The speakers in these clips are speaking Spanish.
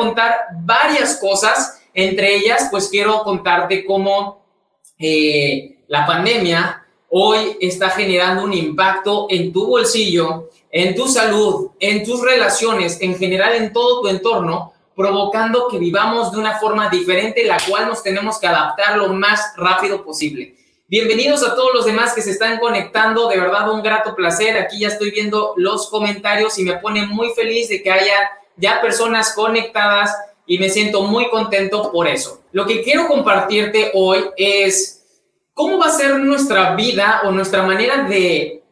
Contar varias cosas, entre ellas pues quiero contarte cómo eh, la pandemia hoy está generando un impacto en tu bolsillo, en tu salud, en tus relaciones, en general en todo tu entorno, provocando que vivamos de una forma diferente, la cual nos tenemos que adaptar lo más rápido posible. Bienvenidos a todos los demás que se están conectando, de verdad un grato placer. Aquí ya estoy viendo los comentarios y me pone muy feliz de que haya ya personas conectadas y me siento muy contento por eso. Lo que quiero compartirte hoy es cómo va a ser nuestra vida o nuestra manera de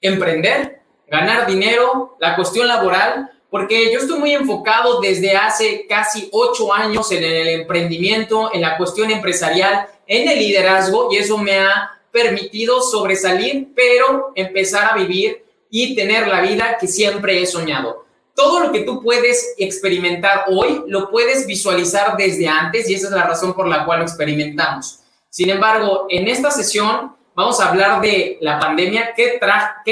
emprender, ganar dinero, la cuestión laboral, porque yo estoy muy enfocado desde hace casi ocho años en el emprendimiento, en la cuestión empresarial, en el liderazgo y eso me ha permitido sobresalir, pero empezar a vivir y tener la vida que siempre he soñado todo lo que tú puedes experimentar hoy lo puedes visualizar desde antes y esa es la razón por la cual lo experimentamos. Sin embargo, en esta sesión vamos a hablar de la pandemia, qué,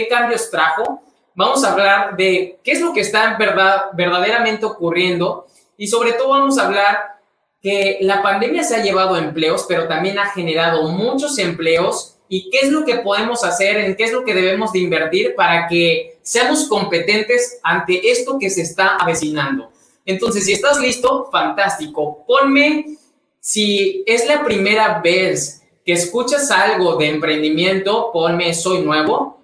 cambios trajo, vamos a hablar de qué es lo que está en verdad, verdaderamente ocurriendo y sobre todo vamos a hablar que la pandemia se ha llevado empleos, pero también ha generado muchos empleos y qué es lo que podemos hacer, en qué es lo que debemos de invertir para que seamos competentes ante esto que se está avecinando. Entonces, si estás listo, fantástico. Ponme, si es la primera vez que escuchas algo de emprendimiento, ponme soy nuevo.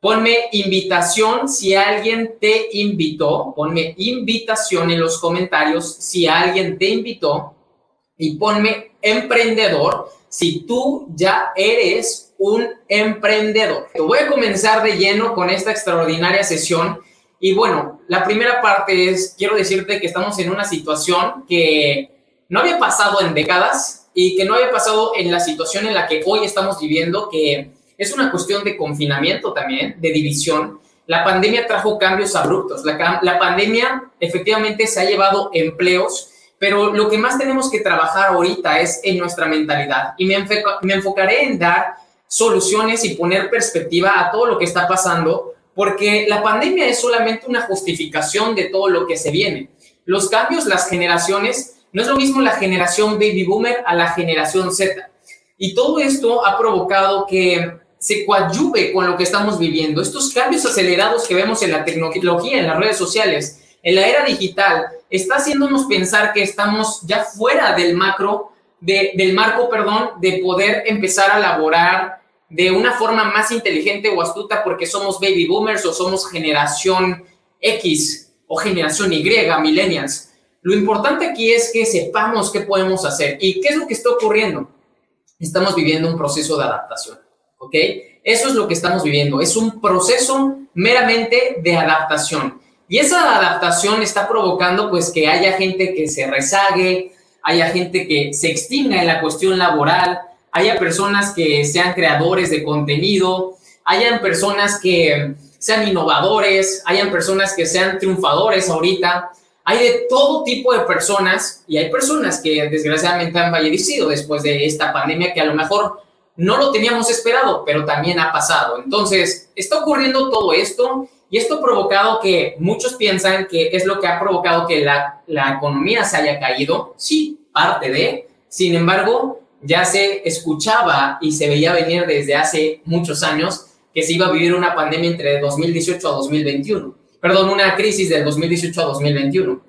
Ponme invitación si alguien te invitó. Ponme invitación en los comentarios si alguien te invitó. Y ponme emprendedor si tú ya eres un emprendedor. Voy a comenzar de lleno con esta extraordinaria sesión. Y bueno, la primera parte es, quiero decirte que estamos en una situación que no había pasado en décadas y que no había pasado en la situación en la que hoy estamos viviendo, que es una cuestión de confinamiento también, de división. La pandemia trajo cambios abruptos. La, la pandemia efectivamente se ha llevado empleos pero lo que más tenemos que trabajar ahorita es en nuestra mentalidad y me, me enfocaré en dar soluciones y poner perspectiva a todo lo que está pasando, porque la pandemia es solamente una justificación de todo lo que se viene. Los cambios, las generaciones, no es lo mismo la generación baby boomer a la generación Z. Y todo esto ha provocado que se coadyuve con lo que estamos viviendo. Estos cambios acelerados que vemos en la tecnología, en las redes sociales, en la era digital, está haciéndonos pensar que estamos ya fuera del macro, del marco, perdón, de poder empezar a laborar de una forma más inteligente o astuta porque somos baby boomers o somos generación X o generación Y, millennials. Lo importante aquí es que sepamos qué podemos hacer y qué es lo que está ocurriendo. Estamos viviendo un proceso de adaptación, ¿ok? Eso es lo que estamos viviendo, es un proceso meramente de adaptación. Y esa adaptación está provocando pues que haya gente que se rezague, haya gente que se extinga en la cuestión laboral, haya personas que sean creadores de contenido, hayan personas que sean innovadores, hayan personas que sean triunfadores ahorita. Hay de todo tipo de personas y hay personas que desgraciadamente han fallecido después de esta pandemia que a lo mejor no lo teníamos esperado, pero también ha pasado. Entonces, está ocurriendo todo esto y esto ha provocado que muchos piensan que es lo que ha provocado que la, la economía se haya caído. Sí, parte de. Sin embargo, ya se escuchaba y se veía venir desde hace muchos años que se iba a vivir una pandemia entre 2018 a 2021. Perdón, una crisis del 2018 a 2021.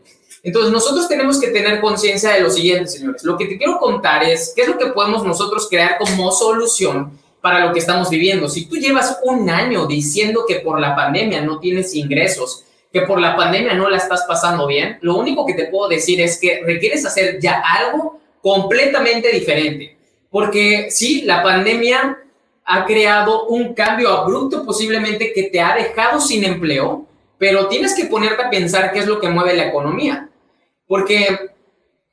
Entonces, nosotros tenemos que tener conciencia de lo siguiente, señores. Lo que te quiero contar es qué es lo que podemos nosotros crear como solución para lo que estamos viviendo. Si tú llevas un año diciendo que por la pandemia no tienes ingresos, que por la pandemia no la estás pasando bien, lo único que te puedo decir es que requieres hacer ya algo completamente diferente. Porque sí, la pandemia ha creado un cambio abrupto posiblemente que te ha dejado sin empleo, pero tienes que ponerte a pensar qué es lo que mueve la economía. Porque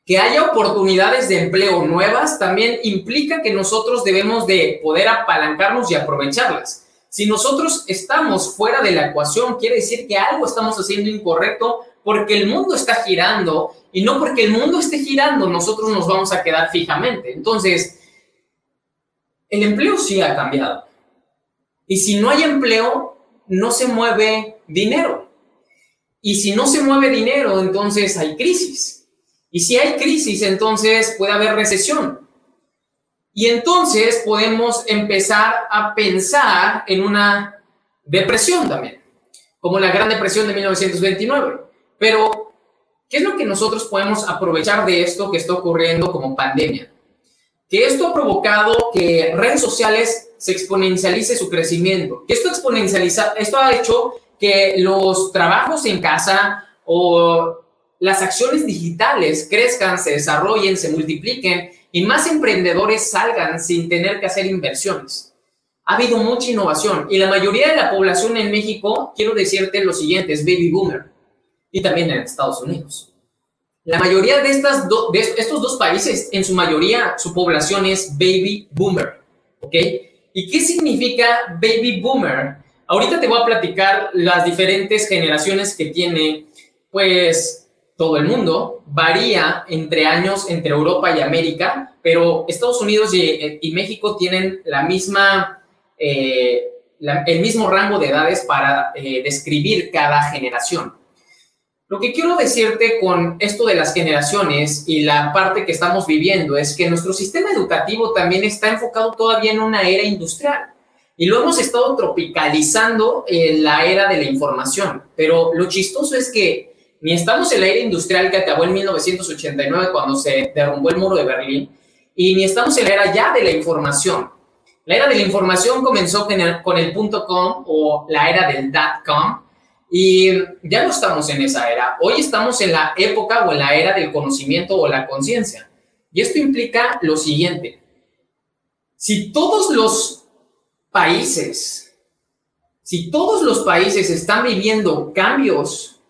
que haya oportunidades de empleo nuevas también implica que nosotros debemos de poder apalancarnos y aprovecharlas. Si nosotros estamos fuera de la ecuación, quiere decir que algo estamos haciendo incorrecto porque el mundo está girando y no porque el mundo esté girando, nosotros nos vamos a quedar fijamente. Entonces, el empleo sí ha cambiado. Y si no hay empleo, no se mueve dinero. Y si no se mueve dinero, entonces hay crisis. Y si hay crisis, entonces puede haber recesión. Y entonces podemos empezar a pensar en una depresión también, como la Gran Depresión de 1929. Pero, ¿qué es lo que nosotros podemos aprovechar de esto que está ocurriendo como pandemia? Que esto ha provocado que redes sociales se exponencialice su crecimiento. Que esto exponencializa, esto ha hecho que los trabajos en casa o las acciones digitales crezcan, se desarrollen, se multipliquen y más emprendedores salgan sin tener que hacer inversiones. Ha habido mucha innovación y la mayoría de la población en México, quiero decirte lo siguiente, es baby boomer y también en Estados Unidos. La mayoría de, estas de estos dos países, en su mayoría, su población es baby boomer. ¿Ok? ¿Y qué significa baby boomer? Ahorita te voy a platicar las diferentes generaciones que tiene, pues, todo el mundo, varía entre años entre Europa y América, pero Estados Unidos y, México tienen la misma, eh, el mismo rango de edades para eh, describir cada generación. Lo que quiero decirte con esto de las generaciones y la parte que estamos viviendo es que nuestro sistema educativo también está enfocado todavía en una era industrial y lo hemos estado tropicalizando en la era de la información. Pero lo chistoso es que ni estamos en la era industrial que acabó en 1989 cuando se derrumbó el muro de Berlín, y ni estamos en la era ya de la información. La era de la información comenzó con el, con el punto com o la era del dot com, y ya no estamos en esa era. Hoy estamos en la época o en la era del conocimiento o la conciencia. Y esto implica lo siguiente. Si todos los países, si todos los países están viviendo cambios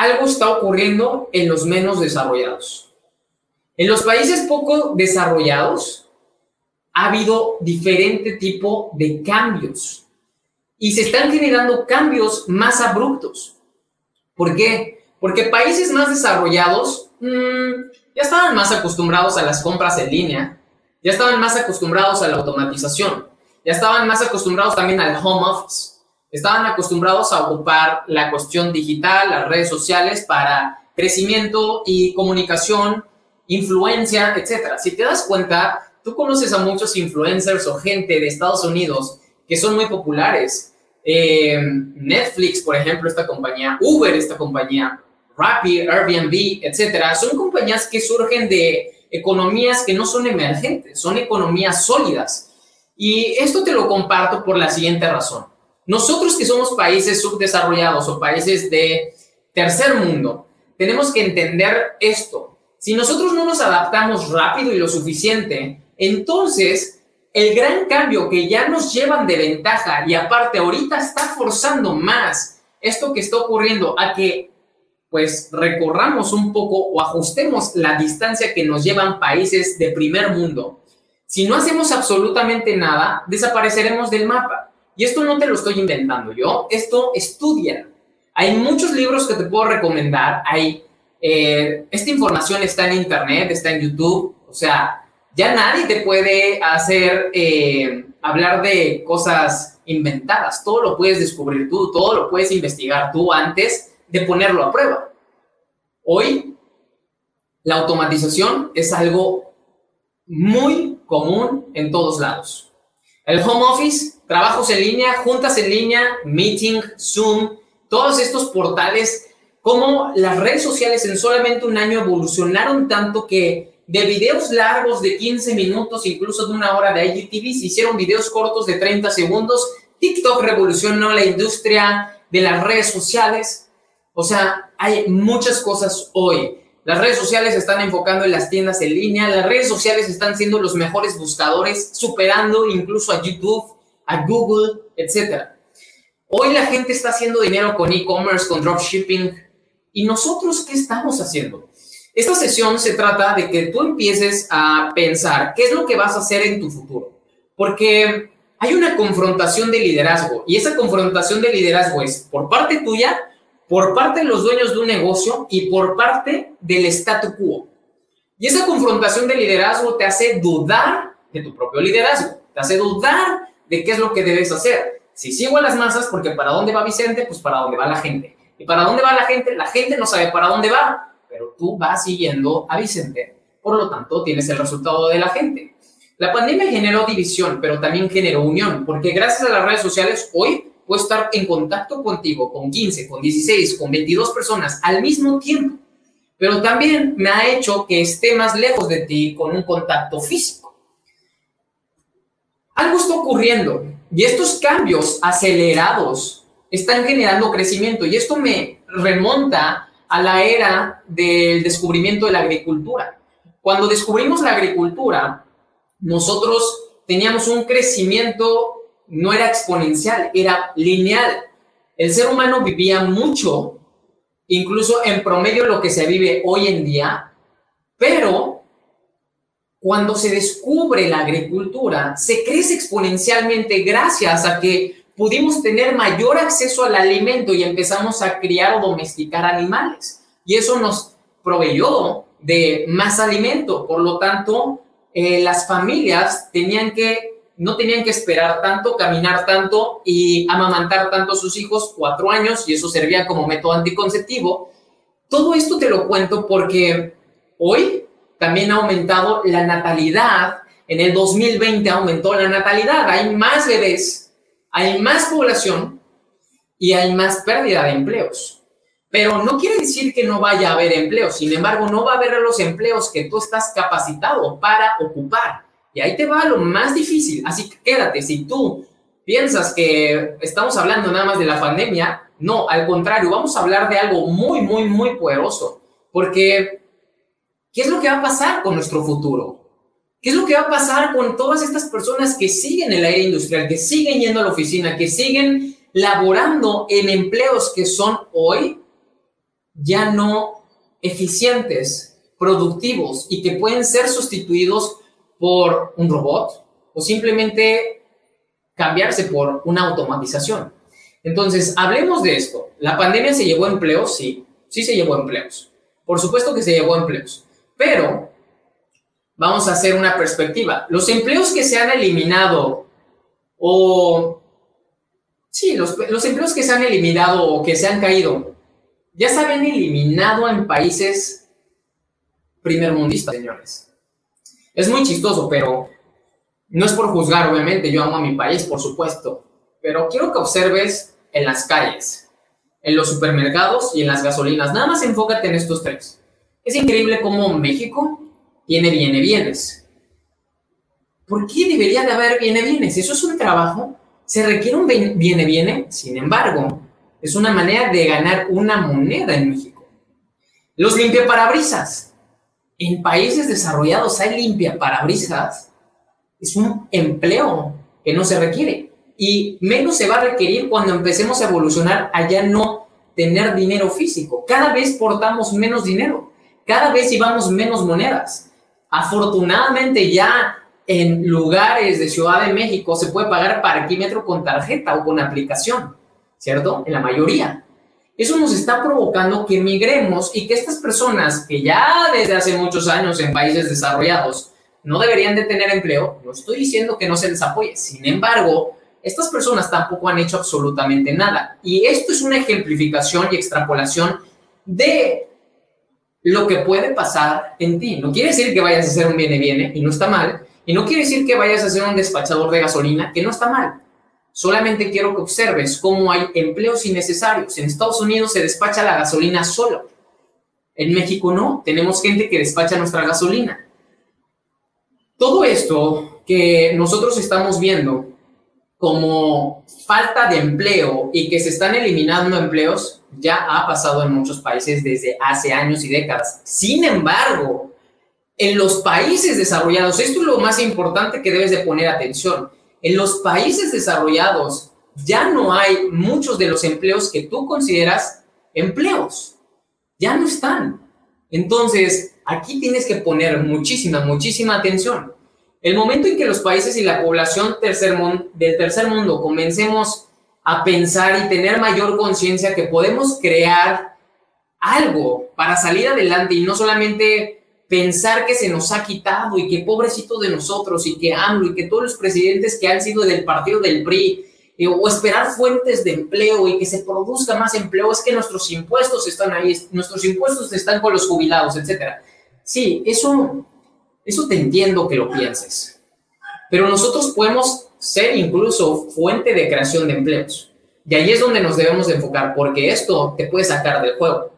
algo está ocurriendo en los menos desarrollados. En los países poco desarrollados ha habido diferente tipo de cambios y se están generando cambios más abruptos. ¿Por qué? Porque países más desarrollados mm, ya estaban más acostumbrados a las compras en línea, ya estaban más acostumbrados a la automatización, ya estaban más acostumbrados también al home office estaban acostumbrados a ocupar la cuestión digital, las redes sociales para crecimiento y comunicación, influencia, etc. Si te das cuenta, tú conoces a muchos influencers o gente de Estados Unidos que son muy populares. Eh, Netflix, por ejemplo, esta compañía, Uber, esta compañía, Rappi, Airbnb, etcétera, son compañías que surgen de economías que no son emergentes, son economías sólidas. Y esto te lo comparto por la siguiente razón. Nosotros que somos países subdesarrollados o países de tercer mundo, tenemos que entender esto. Si nosotros no nos adaptamos rápido y lo suficiente, entonces el gran cambio que ya nos llevan de ventaja y aparte ahorita está forzando más esto que está ocurriendo a que pues recorramos un poco o ajustemos la distancia que nos llevan países de primer mundo. Si no hacemos absolutamente nada, desapareceremos del mapa. Y esto no te lo estoy inventando yo, esto estudia. Hay muchos libros que te puedo recomendar, hay, eh, esta información está en internet, está en YouTube, o sea, ya nadie te puede hacer eh, hablar de cosas inventadas, todo lo puedes descubrir tú, todo lo puedes investigar tú antes de ponerlo a prueba. Hoy, la automatización es algo muy común en todos lados. El home office, trabajos en línea, juntas en línea, meeting, Zoom, todos estos portales, como las redes sociales en solamente un año evolucionaron tanto que de videos largos de 15 minutos, incluso de una hora de IGTV, se hicieron videos cortos de 30 segundos. TikTok revolucionó la industria de las redes sociales. O sea, hay muchas cosas hoy. Las redes sociales están enfocando en las tiendas en línea, las redes sociales están siendo los mejores buscadores, superando incluso a YouTube, a Google, etc. Hoy la gente está haciendo dinero con e-commerce, con dropshipping. ¿Y nosotros qué estamos haciendo? Esta sesión se trata de que tú empieces a pensar qué es lo que vas a hacer en tu futuro. Porque hay una confrontación de liderazgo y esa confrontación de liderazgo es por parte tuya por parte de los dueños de un negocio y por parte del statu quo. Y esa confrontación de liderazgo te hace dudar de tu propio liderazgo, te hace dudar de qué es lo que debes hacer. Si sigo a las masas, porque para dónde va Vicente, pues para dónde va la gente. Y para dónde va la gente, la gente no sabe para dónde va, pero tú vas siguiendo a Vicente. Por lo tanto, tienes el resultado de la gente. La pandemia generó división, pero también generó unión, porque gracias a las redes sociales hoy puedo estar en contacto contigo con 15, con 16, con 22 personas al mismo tiempo, pero también me ha hecho que esté más lejos de ti con un contacto físico. Algo está ocurriendo y estos cambios acelerados están generando crecimiento y esto me remonta a la era del descubrimiento de la agricultura. Cuando descubrimos la agricultura, nosotros teníamos un crecimiento no era exponencial, era lineal. El ser humano vivía mucho, incluso en promedio lo que se vive hoy en día, pero cuando se descubre la agricultura, se crece exponencialmente gracias a que pudimos tener mayor acceso al alimento y empezamos a criar o domesticar animales. Y eso nos proveyó de más alimento. Por lo tanto, eh, las familias tenían que no tenían que esperar tanto, caminar tanto y amamantar tanto a sus hijos, cuatro años, y eso servía como método anticonceptivo. Todo esto te lo cuento porque hoy también ha aumentado la natalidad. En el 2020 aumentó la natalidad. Hay más bebés, hay más población y hay más pérdida de empleos. Pero no quiere decir que no vaya a haber empleos. Sin embargo, no va a haber los empleos que tú estás capacitado para ocupar. Y ahí te va lo más difícil. Así que quédate, si tú piensas que estamos hablando nada más de la pandemia, no, al contrario, vamos a hablar de algo muy, muy, muy poderoso. Porque, ¿qué es lo que va a pasar con nuestro futuro? ¿Qué es lo que va a pasar con todas estas personas que siguen el aire industrial, que siguen yendo a la oficina, que siguen laborando en empleos que son hoy ya no eficientes, productivos y que pueden ser sustituidos por un robot o simplemente cambiarse por una automatización. Entonces, hablemos de esto. ¿La pandemia se llevó empleos? Sí, sí se llevó empleos. Por supuesto que se llevó empleos. Pero vamos a hacer una perspectiva. Los empleos que se han eliminado o... Sí, los, los empleos que se han eliminado o que se han caído, ya se habían eliminado en países primermundistas, señores. Es muy chistoso, pero no es por juzgar, obviamente, yo amo a mi país, por supuesto, pero quiero que observes en las calles, en los supermercados y en las gasolinas. Nada más enfócate en estos tres. Es increíble cómo México tiene viene bienes. ¿Por qué debería de haber viene bienes? Eso es un trabajo, se requiere un viene viene, sin embargo, es una manera de ganar una moneda en México. Los limpiaparabrisas en países desarrollados hay limpia parabrisas, es un empleo que no se requiere. Y menos se va a requerir cuando empecemos a evolucionar a ya no tener dinero físico. Cada vez portamos menos dinero, cada vez llevamos menos monedas. Afortunadamente ya en lugares de Ciudad de México se puede pagar parquímetro con tarjeta o con aplicación, ¿cierto? En la mayoría. Eso nos está provocando que migremos y que estas personas que ya desde hace muchos años en países desarrollados no deberían de tener empleo, no estoy diciendo que no se les apoye, sin embargo, estas personas tampoco han hecho absolutamente nada. Y esto es una ejemplificación y extrapolación de lo que puede pasar en ti. No quiere decir que vayas a ser un viene-viene y no está mal. Y no quiere decir que vayas a ser un despachador de gasolina, que no está mal. Solamente quiero que observes cómo hay empleos innecesarios. En Estados Unidos se despacha la gasolina solo. En México no. Tenemos gente que despacha nuestra gasolina. Todo esto que nosotros estamos viendo como falta de empleo y que se están eliminando empleos ya ha pasado en muchos países desde hace años y décadas. Sin embargo, en los países desarrollados, esto es lo más importante que debes de poner atención, en los países desarrollados ya no hay muchos de los empleos que tú consideras empleos, ya no están. Entonces, aquí tienes que poner muchísima, muchísima atención. El momento en que los países y la población tercer del tercer mundo comencemos a pensar y tener mayor conciencia que podemos crear algo para salir adelante y no solamente pensar que se nos ha quitado y que pobrecito de nosotros y que AMLO y que todos los presidentes que han sido del partido del PRI eh, o esperar fuentes de empleo y que se produzca más empleo, es que nuestros impuestos están ahí, nuestros impuestos están con los jubilados, etcétera. Sí, eso eso te entiendo que lo pienses. Pero nosotros podemos ser incluso fuente de creación de empleos. Y ahí es donde nos debemos de enfocar, porque esto te puede sacar del juego.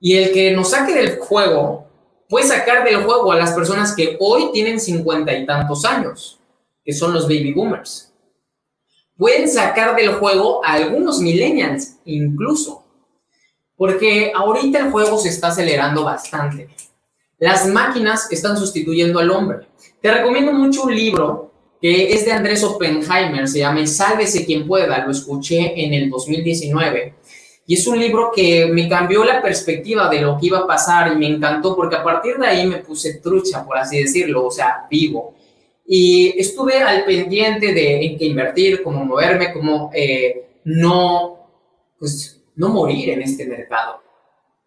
Y el que nos saque del juego puede sacar del juego a las personas que hoy tienen cincuenta y tantos años, que son los baby boomers. Pueden sacar del juego a algunos millennials incluso, porque ahorita el juego se está acelerando bastante. Las máquinas están sustituyendo al hombre. Te recomiendo mucho un libro que es de Andrés Oppenheimer, se llama Sálvese quien pueda, lo escuché en el 2019. Y es un libro que me cambió la perspectiva de lo que iba a pasar y me encantó porque a partir de ahí me puse trucha, por así decirlo, o sea, vivo. Y estuve al pendiente de en qué invertir, cómo moverme, cómo eh, no, pues, no morir en este mercado.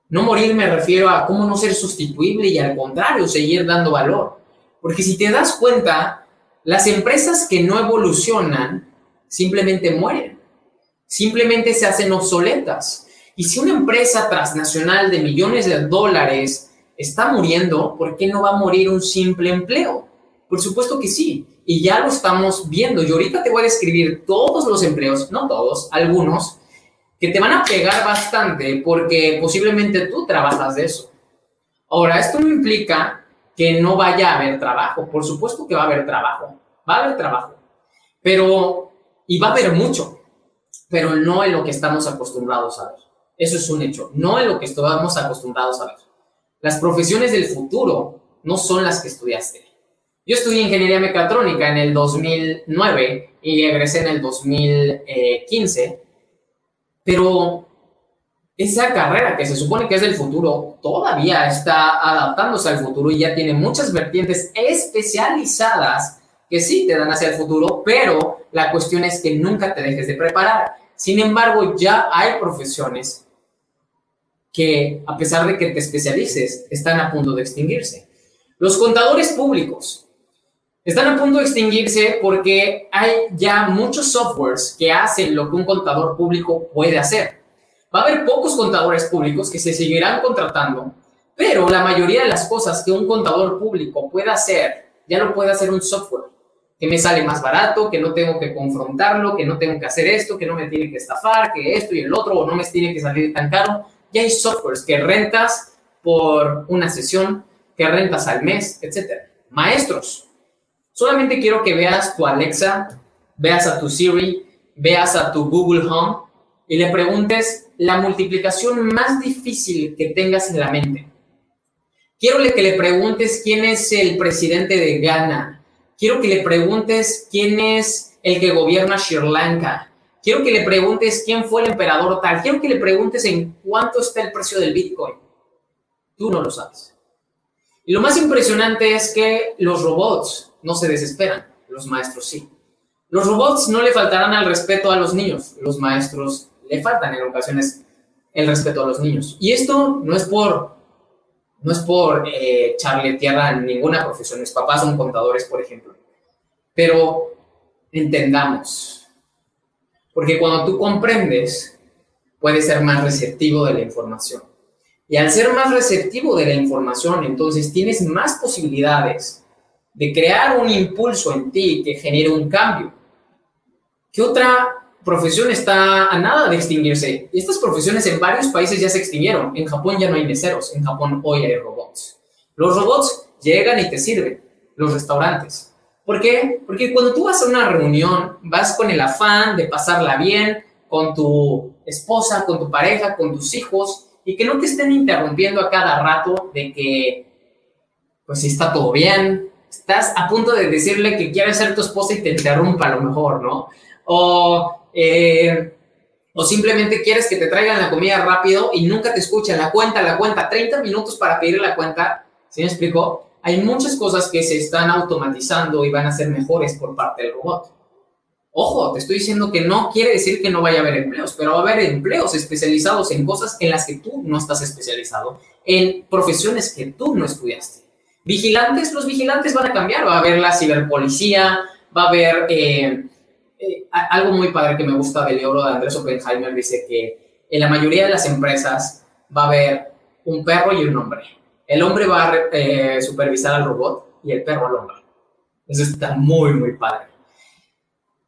No morir me refiero a cómo no ser sustituible y al contrario, seguir dando valor. Porque si te das cuenta, las empresas que no evolucionan simplemente mueren, simplemente se hacen obsoletas. Y si una empresa transnacional de millones de dólares está muriendo, ¿por qué no va a morir un simple empleo? Por supuesto que sí, y ya lo estamos viendo. Y ahorita te voy a describir todos los empleos, no todos, algunos, que te van a pegar bastante porque posiblemente tú trabajas de eso. Ahora, esto no implica que no vaya a haber trabajo. Por supuesto que va a haber trabajo. Va a haber trabajo. Pero, y va a haber mucho, pero no en lo que estamos acostumbrados a ver. Eso es un hecho. No en lo que estamos acostumbrados a ver. Las profesiones del futuro no son las que estudiaste. Yo estudié ingeniería mecatrónica en el 2009 y egresé en el 2015 pero esa carrera que se supone que es del futuro todavía está adaptándose al futuro y ya tiene muchas vertientes especializadas que sí te dan hacia el futuro, pero la cuestión es que nunca te dejes de preparar. Sin embargo, ya hay profesiones que, a pesar de que te especialices, están a punto de extinguirse. Los contadores públicos están a punto de extinguirse porque hay ya muchos softwares que hacen lo que un contador público puede hacer. Va a haber pocos contadores públicos que se seguirán contratando, pero la mayoría de las cosas que un contador público puede hacer, ya lo puede hacer un software, que me sale más barato, que no tengo que confrontarlo, que no tengo que hacer esto, que no me tiene que estafar, que esto y el otro, o no me tiene que salir tan caro. Ya hay softwares que rentas por una sesión, que rentas al mes, etc. Maestros, Solamente quiero que veas tu Alexa, veas a tu Siri, veas a tu Google Home y le preguntes la multiplicación más difícil que tengas en la mente. Quiero que le preguntes quién es el presidente de Ghana. Quiero que le preguntes quién es el que gobierna Sri Lanka. Quiero que le preguntes quién fue el emperador tal. Quiero que le preguntes en cuánto está el precio del Bitcoin. Tú no lo sabes. Y lo más impresionante es que los robots no se desesperan, los maestros sí. Los robots no le faltarán al respeto a los niños, los maestros le faltan en ocasiones el respeto a los niños. Y esto no es por, no es por eh, tierra a ninguna profesión. Mis papás son contadores, por ejemplo. Pero entendamos, porque cuando tú comprendes, puedes ser más receptivo de la información. Y al ser más receptivo de la información, entonces tienes más posibilidades de crear un impulso en ti que genere un cambio. ¿Qué otra profesión está a nada de extinguirse? Estas profesiones en varios países ya se extinguieron. En Japón ya no hay meseros, en Japón hoy hay robots. Los robots llegan y te sirven, los restaurantes. ¿Por qué? Porque cuando tú vas a una reunión, vas con el afán de pasarla bien con tu esposa, con tu pareja, con tus hijos, y que no te estén interrumpiendo a cada rato de que, pues si está todo bien, estás a punto de decirle que quieres ser tu esposa y te interrumpa a lo mejor, ¿no? O, eh, o simplemente quieres que te traigan la comida rápido y nunca te escuchan la cuenta, la cuenta, 30 minutos para pedir la cuenta, ¿sí me explico? Hay muchas cosas que se están automatizando y van a ser mejores por parte del robot. Ojo, te estoy diciendo que no quiere decir que no vaya a haber empleos, pero va a haber empleos especializados en cosas en las que tú no estás especializado, en profesiones que tú no estudiaste. Vigilantes, los vigilantes van a cambiar, va a haber la ciberpolicía, va a haber eh, eh, algo muy padre que me gusta del libro de Andrés Oppenheimer, dice que en la mayoría de las empresas va a haber un perro y un hombre. El hombre va a eh, supervisar al robot y el perro al hombre. Eso está muy, muy padre.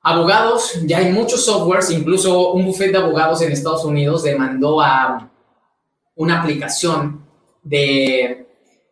Abogados, ya hay muchos softwares, incluso un buffet de abogados en Estados Unidos demandó a una aplicación de,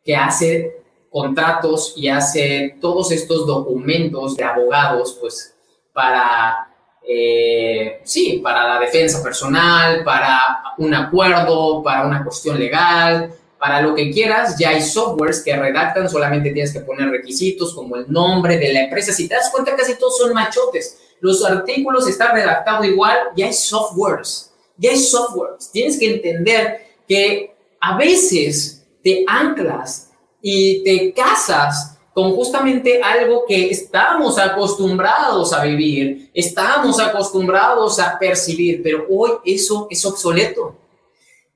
que hace contratos y hace todos estos documentos de abogados, pues para, eh, sí, para la defensa personal, para un acuerdo, para una cuestión legal, para lo que quieras, ya hay softwares que redactan, solamente tienes que poner requisitos como el nombre de la empresa. Si te das cuenta, casi todos son machotes los artículos están redactados igual, ya hay softwares, ya hay softwares. Tienes que entender que a veces te anclas y te casas con justamente algo que estamos acostumbrados a vivir, estamos acostumbrados a percibir, pero hoy eso es obsoleto.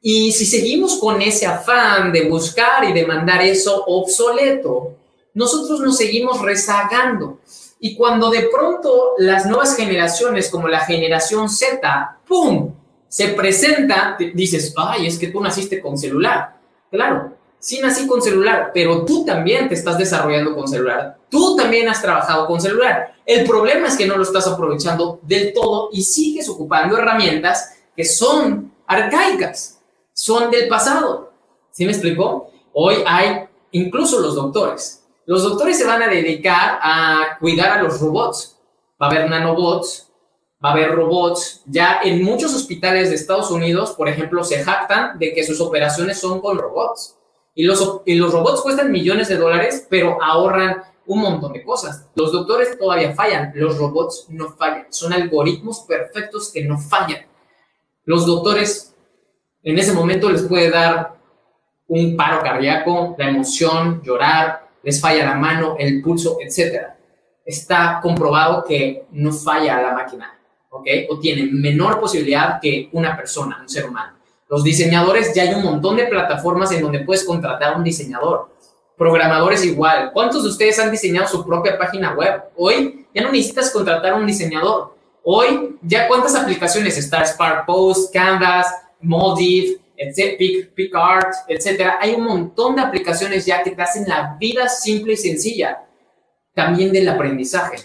Y si seguimos con ese afán de buscar y de mandar eso obsoleto, nosotros nos seguimos rezagando. Y cuando de pronto las nuevas generaciones, como la generación Z, ¡pum!, se presenta, dices, ay, es que tú naciste con celular. Claro, sí nací con celular, pero tú también te estás desarrollando con celular. Tú también has trabajado con celular. El problema es que no lo estás aprovechando del todo y sigues ocupando herramientas que son arcaicas, son del pasado. ¿Sí me explicó? Hoy hay incluso los doctores los doctores se van a dedicar a cuidar a los robots. Va a haber nanobots, va a haber robots. Ya en muchos hospitales de Estados Unidos, por ejemplo, se jactan de que sus operaciones son con robots. Y los, y los robots cuestan millones de dólares, pero ahorran un montón de cosas. Los doctores todavía fallan, los robots no fallan. Son algoritmos perfectos que no fallan. Los doctores en ese momento les puede dar un paro cardíaco, la emoción, llorar, les falla la mano, el pulso, etc. Está comprobado que no falla la máquina, ¿ok? O tiene menor posibilidad que una persona, un ser humano. Los diseñadores, ya hay un montón de plataformas en donde puedes contratar a un diseñador. Programadores igual. ¿Cuántos de ustedes han diseñado su propia página web? Hoy ya no necesitas contratar a un diseñador. Hoy ya cuántas aplicaciones está Spark Post, Canvas, Moldiv, PicArt, etcétera. Hay un montón de aplicaciones ya que te hacen la vida simple y sencilla, también del aprendizaje.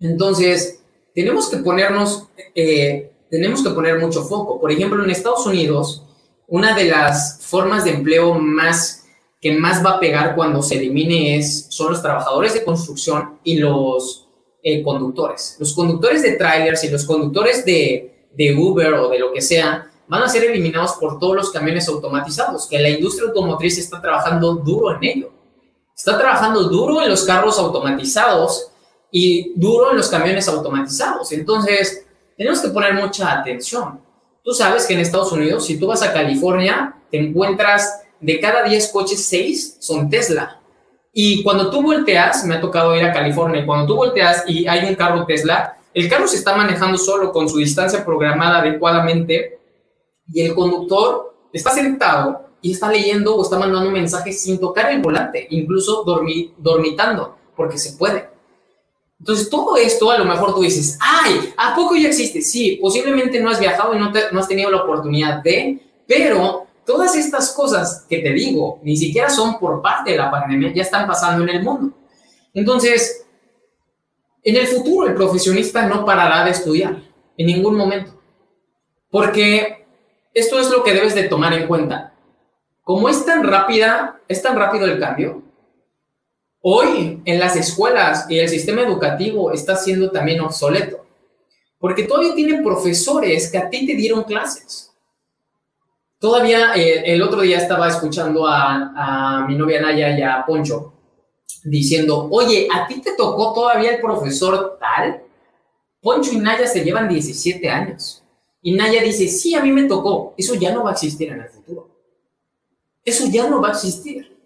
Entonces, tenemos que ponernos, eh, tenemos que poner mucho foco. Por ejemplo, en Estados Unidos, una de las formas de empleo más que más va a pegar cuando se elimine es, son los trabajadores de construcción y los eh, conductores. Los conductores de trailers y los conductores de, de Uber o de lo que sea, van a ser eliminados por todos los camiones automatizados, que la industria automotriz está trabajando duro en ello. Está trabajando duro en los carros automatizados y duro en los camiones automatizados. Entonces, tenemos que poner mucha atención. Tú sabes que en Estados Unidos, si tú vas a California, te encuentras de cada 10 coches, 6 son Tesla. Y cuando tú volteas, me ha tocado ir a California, cuando tú volteas y hay un carro Tesla, el carro se está manejando solo con su distancia programada adecuadamente y el conductor está sentado y está leyendo o está mandando un mensaje sin tocar el volante, incluso dormitando, porque se puede. Entonces, todo esto a lo mejor tú dices, ay, ¿a poco ya existe? Sí, posiblemente no has viajado y no, no has tenido la oportunidad de, pero todas estas cosas que te digo, ni siquiera son por parte de la pandemia, ya están pasando en el mundo. Entonces, en el futuro el profesionista no parará de estudiar en ningún momento, porque esto es lo que debes de tomar en cuenta. Como es tan rápida, es tan rápido el cambio, hoy en las escuelas y el sistema educativo está siendo también obsoleto, porque todavía tienen profesores que a ti te dieron clases Todavía eh, el otro día estaba escuchando a, mi novia Naya y a Poncho diciendo, oye, ¿a ti te tocó todavía el profesor tal? Poncho y Naya se llevan 17 años. Y Naya dice, sí, a mí me tocó. Eso ya no va a existir en el futuro. Eso ya no va a existir.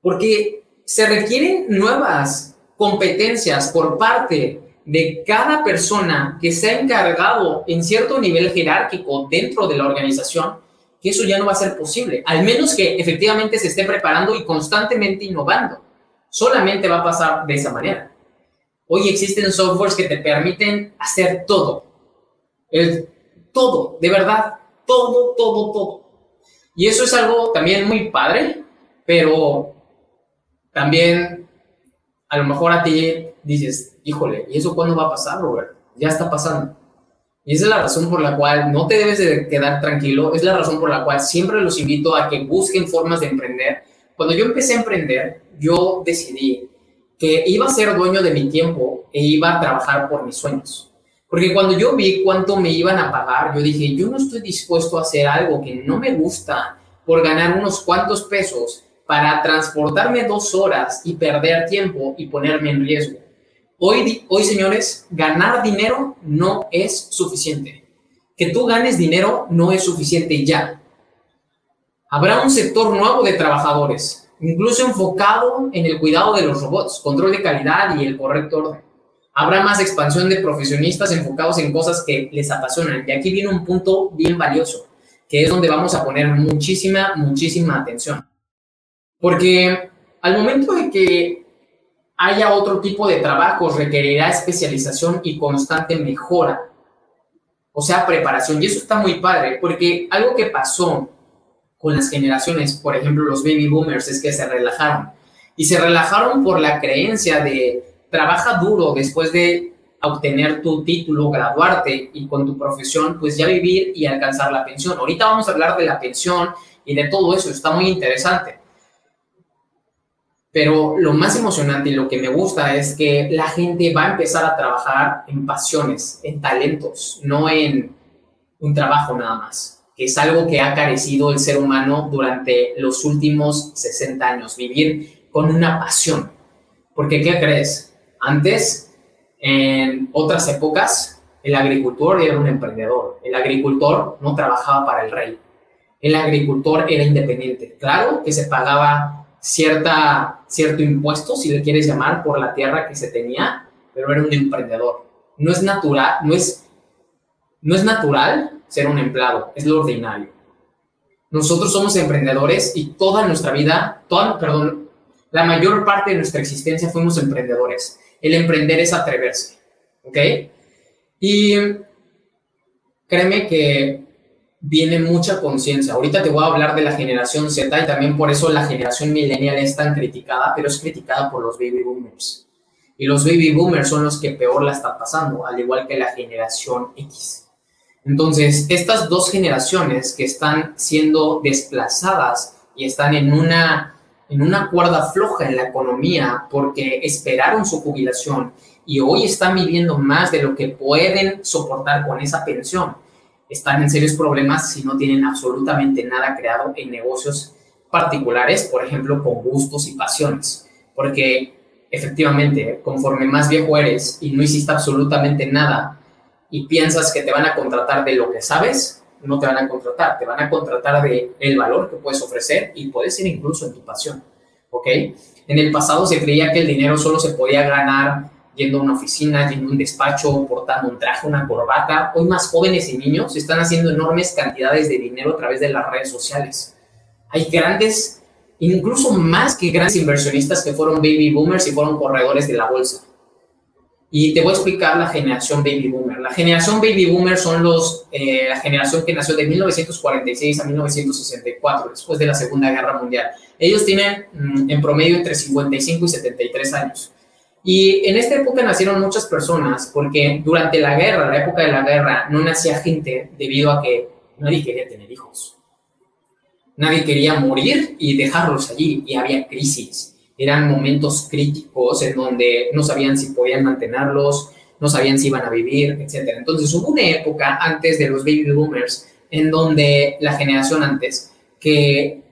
Porque se requieren nuevas competencias por parte de cada persona que se ha encargado en cierto nivel jerárquico dentro de la organización que eso ya no va a ser posible, al menos que efectivamente se esté preparando y constantemente innovando. Solamente va a pasar de esa manera. Hoy existen softwares que te permiten hacer todo. Todo, de verdad, todo, todo, todo. Y eso es algo también muy padre, pero también a lo mejor a ti dices, híjole, ¿y eso cuándo va a pasar, Robert? Ya está pasando. Y esa es la razón por la cual no te debes de quedar tranquilo, es la razón por la cual siempre los invito a que busquen formas de emprender. Cuando yo empecé a emprender, yo decidí que iba a ser dueño de mi tiempo e iba a trabajar por mis sueños. Porque cuando yo vi cuánto me iban a pagar, yo dije, yo no estoy dispuesto a hacer algo que no me gusta por ganar unos cuantos pesos para transportarme dos horas y perder tiempo y ponerme en riesgo. Hoy, hoy, señores, ganar dinero no es suficiente. Que tú ganes dinero no es suficiente ya. Habrá un sector nuevo de trabajadores, incluso enfocado en el cuidado de los robots, control de calidad y el correcto orden. Habrá más expansión de profesionistas enfocados en cosas que les apasionan. Y aquí viene un punto bien valioso, que es donde vamos a poner muchísima, muchísima atención. Porque al momento de que haya otro tipo de trabajos, requerirá especialización y constante mejora. O sea, preparación. Y eso está muy padre, porque algo que pasó con las generaciones, por ejemplo, los baby boomers, es que se relajaron. Y se relajaron por la creencia de trabaja duro después de obtener tu título, graduarte y con tu profesión, pues ya vivir y alcanzar la pensión. Ahorita vamos a hablar de la pensión y de todo eso, está muy interesante. Pero lo más emocionante y lo que me gusta es que la gente va a empezar a trabajar en pasiones, en talentos, no en un trabajo nada más, que es algo que ha carecido el ser humano durante los últimos 60 años, vivir con una pasión. Porque, ¿qué crees? Antes, en otras épocas, el agricultor era un emprendedor, el agricultor no trabajaba para el rey, el agricultor era independiente. Claro que se pagaba cierta, cierto impuesto, si le quieres llamar, por la tierra que se tenía, pero era un emprendedor. No es natural, no es, no es natural ser un empleado, es lo ordinario. Nosotros somos emprendedores y toda nuestra vida, toda, perdón, la mayor parte de nuestra existencia fuimos emprendedores. El emprender es atreverse, ¿ok? Y créeme que viene mucha conciencia. Ahorita te voy a hablar de la generación Z y también por eso la generación millennial es tan criticada, pero es criticada por los baby boomers. Y los baby boomers son los que peor la están pasando, al igual que la generación X. Entonces, estas dos generaciones que están siendo desplazadas y están en una, en una cuerda floja en la economía porque esperaron su jubilación y hoy están viviendo más de lo que pueden soportar con esa pensión están en serios problemas si no tienen absolutamente nada creado en negocios particulares, por ejemplo, con gustos y pasiones. Porque efectivamente, conforme más viejo eres y no hiciste absolutamente nada y piensas que te van a contratar de lo que sabes, no te van a contratar, te van a contratar de el valor que puedes ofrecer y puede ser incluso en tu pasión. ¿Ok? En el pasado se creía que el dinero solo se podía ganar yendo a una oficina, yendo a un despacho, portando un traje, una corbata. Hoy más jóvenes y niños están haciendo enormes cantidades de dinero a través de las redes sociales. Hay grandes, incluso más que grandes inversionistas que fueron baby boomers y fueron corredores de la bolsa. Y te voy a explicar la generación baby boomer. La generación baby boomer son los, eh, la generación que nació de 1946 a 1964, después de la Segunda Guerra Mundial. Ellos tienen mm, en promedio entre 55 y 73 años. Y en esta época nacieron muchas personas porque durante la guerra, la época de la guerra, no nacía gente debido a que nadie quería tener hijos. Nadie quería morir y dejarlos allí y había crisis eran momentos críticos en donde no sabían si podían mantenerlos, no sabían si iban a vivir, etc. Entonces hubo una época antes de los baby boomers en donde la generación antes que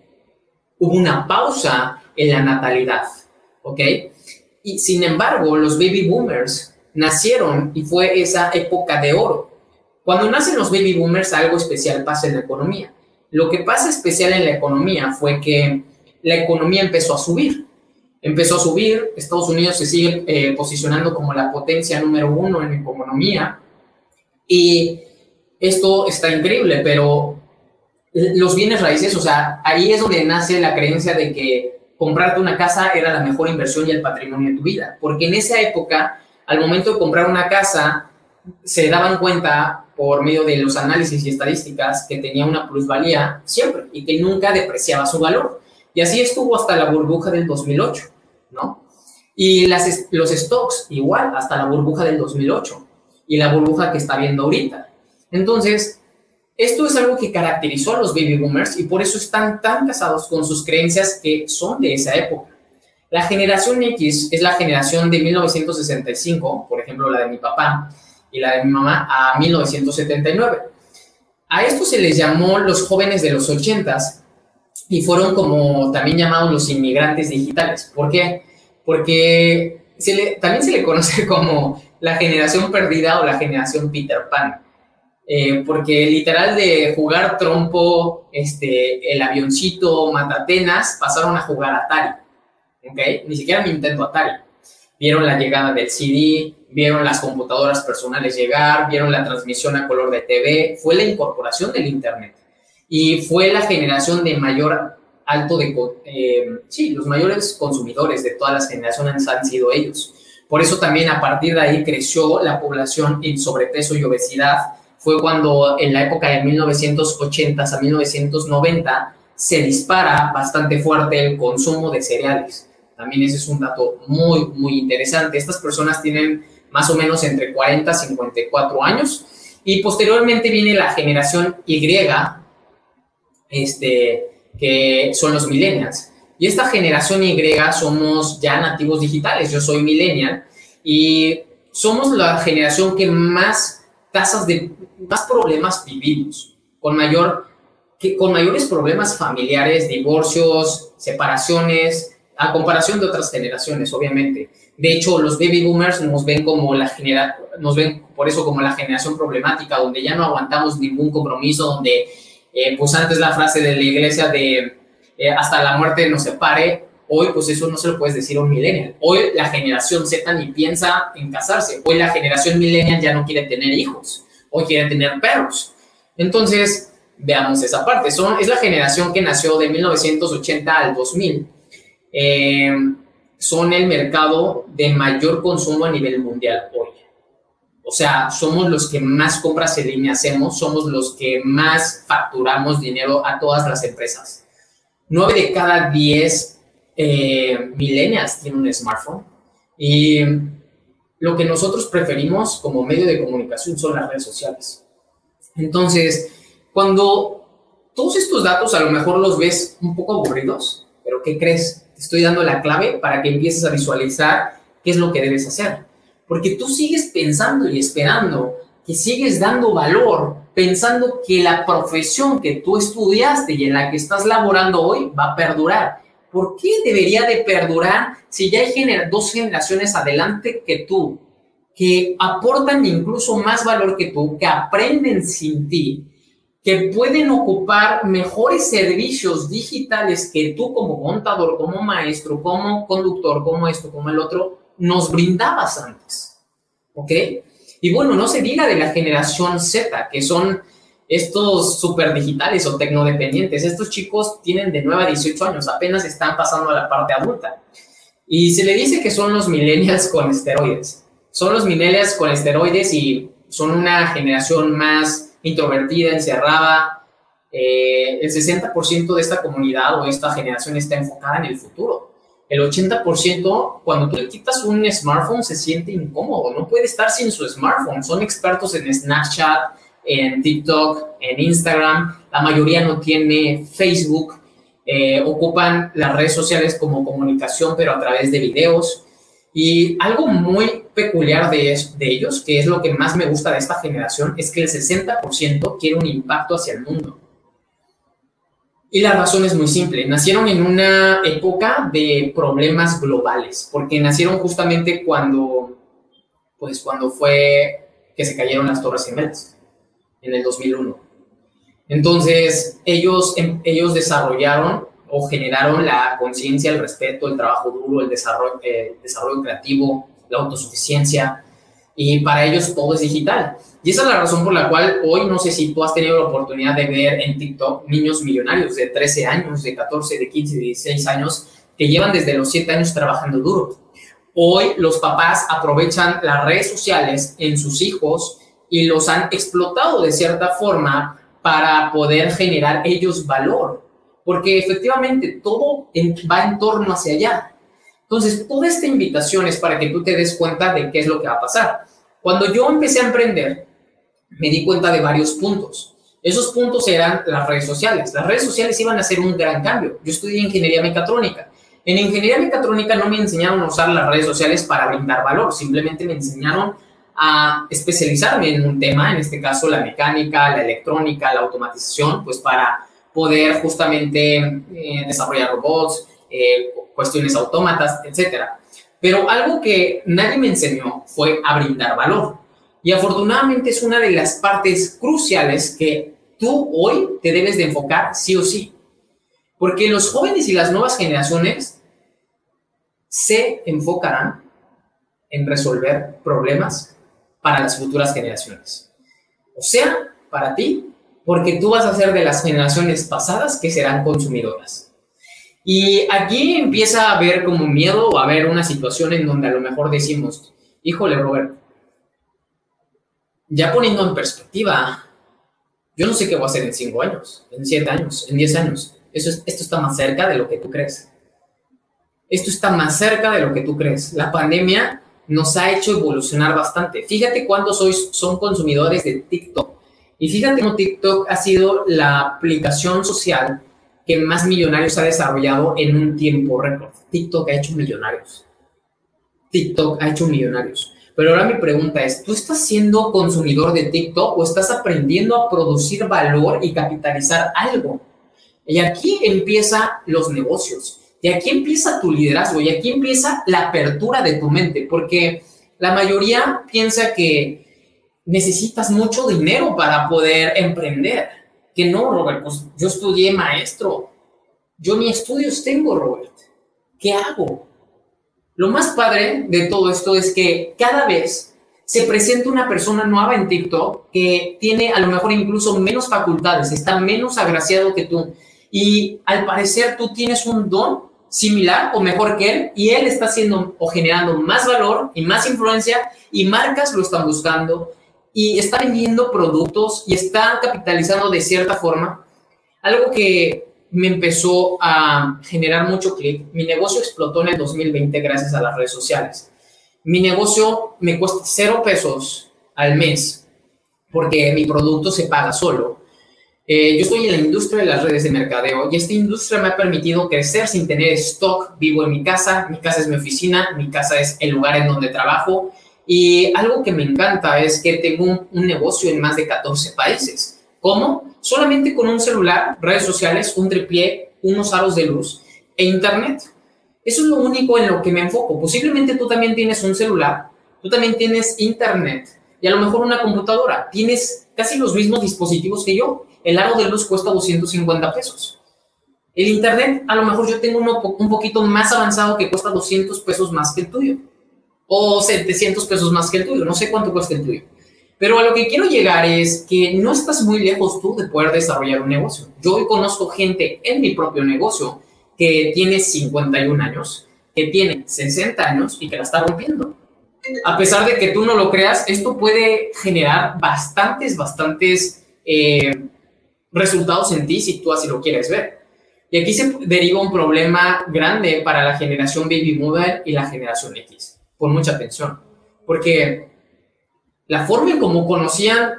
hubo una pausa en la natalidad, ¿ok? Y sin embargo, los baby boomers nacieron y fue esa época de oro. Cuando nacen los baby boomers, algo especial pasa en la economía. Lo que pasa especial en la economía fue que la economía empezó a subir empezó a subir, Estados Unidos se sigue eh, posicionando como la potencia número uno en economía y esto está increíble, pero los bienes raíces, o sea, ahí es donde nace la creencia de que comprarte una casa era la mejor inversión y el patrimonio de tu vida, porque en esa época, al momento de comprar una casa, se daban cuenta por medio de los análisis y estadísticas que tenía una plusvalía siempre y que nunca depreciaba su valor. Y así estuvo hasta la burbuja del 2008. ¿no? Y las, los stocks igual, hasta la burbuja del 2008 y la burbuja que está viendo ahorita. Entonces, esto es algo que caracterizó a los baby boomers y por eso están tan casados con sus creencias que son de esa época. La generación X es la generación de 1965, por ejemplo, la de mi papá y la de mi mamá, a 1979. A esto se les llamó los jóvenes de los 80s y fueron como también llamados los inmigrantes digitales. ¿Por qué? Porque se le, también se le conoce como la generación perdida o la generación Peter Pan. Eh, porque literal de jugar trompo, este, el avioncito, matatenas, pasaron a jugar Atari. ¿okay? Ni siquiera Nintendo Atari. Vieron la llegada del CD, vieron las computadoras personales llegar, vieron la transmisión a color de TV, fue la incorporación del Internet y fue la generación de mayor alto de, eh, sí, los mayores consumidores de todas las generaciones han sido ellos. Por eso también a partir de ahí creció la población en sobrepeso y obesidad. Fue cuando en la época de 1980 a 1990 se dispara bastante fuerte el consumo de cereales. También ese es un dato muy, muy interesante. Estas personas tienen más o menos entre 40 y 54 años y posteriormente viene la generación Y, este, que son los millennials. Y esta generación Y somos ya nativos digitales. Yo soy millennial y somos la generación que más tasas de, más problemas vivimos, con mayor, que, con mayores problemas familiares, divorcios, separaciones, a comparación de otras generaciones, obviamente. De hecho, los baby boomers nos ven como la genera, nos ven por eso como la generación problemática, donde ya no aguantamos ningún compromiso, donde eh, pues antes la frase de la iglesia de eh, hasta la muerte nos separe, hoy pues eso no se lo puedes decir a un millennial. Hoy la generación Z ni piensa en casarse, hoy la generación millennial ya no quiere tener hijos, hoy quiere tener perros. Entonces, veamos esa parte. Son, es la generación que nació de 1980 al 2000. Eh, son el mercado de mayor consumo a nivel mundial hoy. O sea, somos los que más compras en línea hacemos, somos los que más facturamos dinero a todas las empresas. Nueve de cada diez eh, tienen un smartphone y lo que nosotros preferimos como medio de comunicación son las redes sociales. Entonces, cuando todos estos datos a lo mejor los ves un poco aburridos, pero ¿qué crees? Te estoy dando la clave para que empieces a visualizar qué es lo que debes hacer porque tú sigues pensando y esperando, que sigues dando valor, pensando que la profesión que tú estudiaste y en la que estás laborando hoy va a perdurar. ¿Por qué debería de perdurar si ya hay dos generaciones adelante que tú, que aportan incluso más valor que tú, que aprenden sin ti, que pueden ocupar mejores servicios digitales que tú como contador, como maestro, como conductor, como esto, como el otro, nos brindabas antes. ¿Ok? Y bueno, no se diga de la generación Z, que son estos super digitales o tecnodependientes. Estos chicos tienen de 9 a 18 años, apenas están pasando a la parte adulta. Y se le dice que son los millennials con esteroides. son los millennials con esteroides y son una generación más introvertida, encerrada. Eh, el 60% de esta comunidad o esta generación está enfocada en el futuro. El 80% cuando tú le quitas un smartphone se siente incómodo, no puede estar sin su smartphone. Son expertos en Snapchat, en TikTok, en Instagram. La mayoría no tiene Facebook. Eh, ocupan las redes sociales como comunicación, pero a través de videos. Y algo muy peculiar de, de ellos, que es lo que más me gusta de esta generación, es que el 60% quiere un impacto hacia el mundo. Y la razón es muy simple. Nacieron en una época de problemas globales, porque nacieron justamente cuando, pues cuando fue que se cayeron las Torres Gemelas, en el 2001. Entonces, ellos, em, ellos desarrollaron o generaron la conciencia, el respeto, el trabajo duro, el desarrollo, el desarrollo creativo, la autosuficiencia, y para ellos todo es digital. Y esa es la razón por la cual hoy no sé si tú has tenido la oportunidad de ver en TikTok niños millonarios de 13 años, de 14, de 15, de 16 años, que llevan desde los 7 años trabajando duro. Hoy los papás aprovechan las redes sociales en sus hijos y los han explotado de cierta forma para poder generar ellos valor, porque efectivamente todo va en torno hacia allá. Entonces, toda esta invitación es para que tú te des cuenta de qué es lo que va a pasar. Cuando yo empecé a emprender, me di cuenta de varios puntos. Esos puntos eran las redes sociales. Las redes sociales iban a ser un gran cambio. Yo estudié ingeniería mecatrónica. En ingeniería mecatrónica no me enseñaron a usar las redes sociales para brindar valor, simplemente me enseñaron a especializarme en un tema, en este caso la mecánica, la electrónica, la automatización, pues para poder justamente eh, desarrollar robots, eh, cuestiones autómatas, etcétera. Pero algo que nadie me enseñó fue a brindar valor. Y afortunadamente es una de las partes cruciales que tú hoy te debes de enfocar sí o sí. Porque los jóvenes y las nuevas generaciones se enfocarán en resolver problemas para las futuras generaciones. O sea, para ti, porque tú vas a ser de las generaciones pasadas que serán consumidoras. Y aquí empieza a haber como miedo o a haber una situación en donde a lo mejor decimos, híjole, Robert, ya poniendo en perspectiva, yo no sé qué voy a hacer en cinco años, en siete años, en diez años. Eso esto está más cerca de lo que tú crees. Esto está más cerca de lo que tú crees. La pandemia nos ha hecho evolucionar bastante. Fíjate cuántos sois, son consumidores de TikTok. Y fíjate cómo TikTok ha sido la aplicación social que más millonarios ha desarrollado en un tiempo récord. TikTok ha hecho millonarios. TikTok ha hecho millonarios. Pero ahora mi pregunta es, ¿tú estás siendo consumidor de TikTok o estás aprendiendo a producir valor y capitalizar algo? Y aquí empiezan los negocios, y aquí empieza tu liderazgo, y aquí empieza la apertura de tu mente, porque la mayoría piensa que necesitas mucho dinero para poder emprender. Que no, Robert, pues yo estudié maestro. Yo ni estudios tengo, Robert. ¿Qué hago? Lo más padre de todo esto es que cada vez se presenta una persona nueva en TikTok que tiene a lo mejor incluso menos facultades, está menos agraciado que tú y al parecer tú tienes un don similar o mejor que él y él está haciendo o generando más valor y más influencia y marcas lo están buscando y está vendiendo productos y está capitalizando de cierta forma. Algo que me empezó a generar mucho clic. Mi negocio explotó en el 2020 gracias a las redes sociales. Mi negocio me cuesta cero pesos al mes porque mi producto se paga solo. Eh, yo estoy en la industria de las redes de mercadeo y esta industria me ha permitido crecer sin tener stock. Vivo en mi casa, mi casa es mi oficina, mi casa es el lugar en donde trabajo y algo que me encanta es que tengo un, un negocio en más de 14 países. ¿Cómo? solamente con un celular, redes sociales, un tripié, unos aros de luz e internet. Eso es lo único en lo que me enfoco. Posiblemente tú también tienes un celular, tú también tienes internet y a lo mejor una computadora. Tienes casi los mismos dispositivos que yo. El aro de luz cuesta 250 pesos. El internet, a lo mejor yo tengo uno un poquito más avanzado que cuesta 200 pesos más que el tuyo. O 700 pesos más que el tuyo. No sé cuánto cuesta el tuyo. Pero a lo que quiero llegar es que no estás muy lejos tú de poder desarrollar un negocio. Yo hoy conozco gente en mi propio negocio que tiene 51 años, que tiene 60 años y que la está rompiendo. a pesar de que tú no lo creas, esto puede generar bastantes, bastantes eh, resultados en ti si tú así lo quieres ver. Y aquí se deriva un problema grande para la generación baby boomer y la generación X. Pon mucha atención, porque la forma en cómo conocían,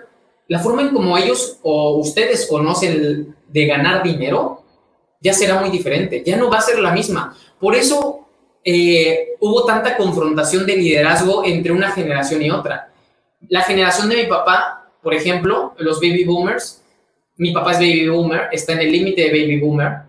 la forma en cómo ellos o ustedes conocen de ganar dinero, ya será muy diferente, ya no va a ser la misma. Por eso eh, hubo tanta confrontación de liderazgo entre una generación y otra. La generación de mi papá, por ejemplo, los baby boomers, mi papá es baby boomer, está en el límite de baby boomer,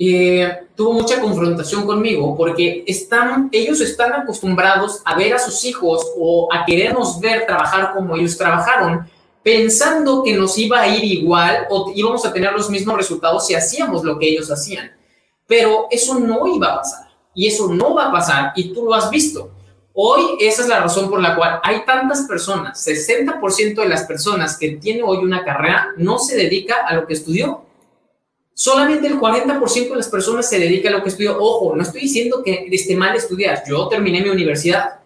eh, tuvo mucha confrontación conmigo porque están, ellos están acostumbrados a ver a sus hijos o a querernos ver trabajar como ellos trabajaron, pensando que nos iba a ir igual o íbamos a tener los mismos resultados si hacíamos lo que ellos hacían. Pero eso no iba a pasar y eso no va a pasar y tú lo has visto. Hoy esa es la razón por la cual hay tantas personas, 60% de las personas que tiene hoy una carrera no se dedica a lo que estudió Solamente el 40% de las personas se dedica a lo que estudió. Ojo, no estoy diciendo que esté mal estudiar. Yo terminé mi universidad.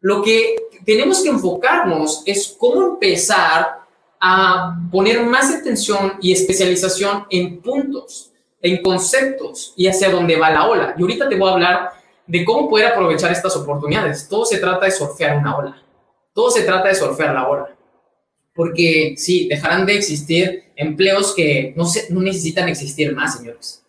Lo que tenemos que enfocarnos es cómo empezar a poner más atención y especialización en puntos, en conceptos y hacia dónde va la ola. Y ahorita te voy a hablar de cómo poder aprovechar estas oportunidades. Todo se trata de surfear una ola. Todo se trata de surfear la ola porque sí, dejarán de existir empleos que no, se, no necesitan existir más, señores.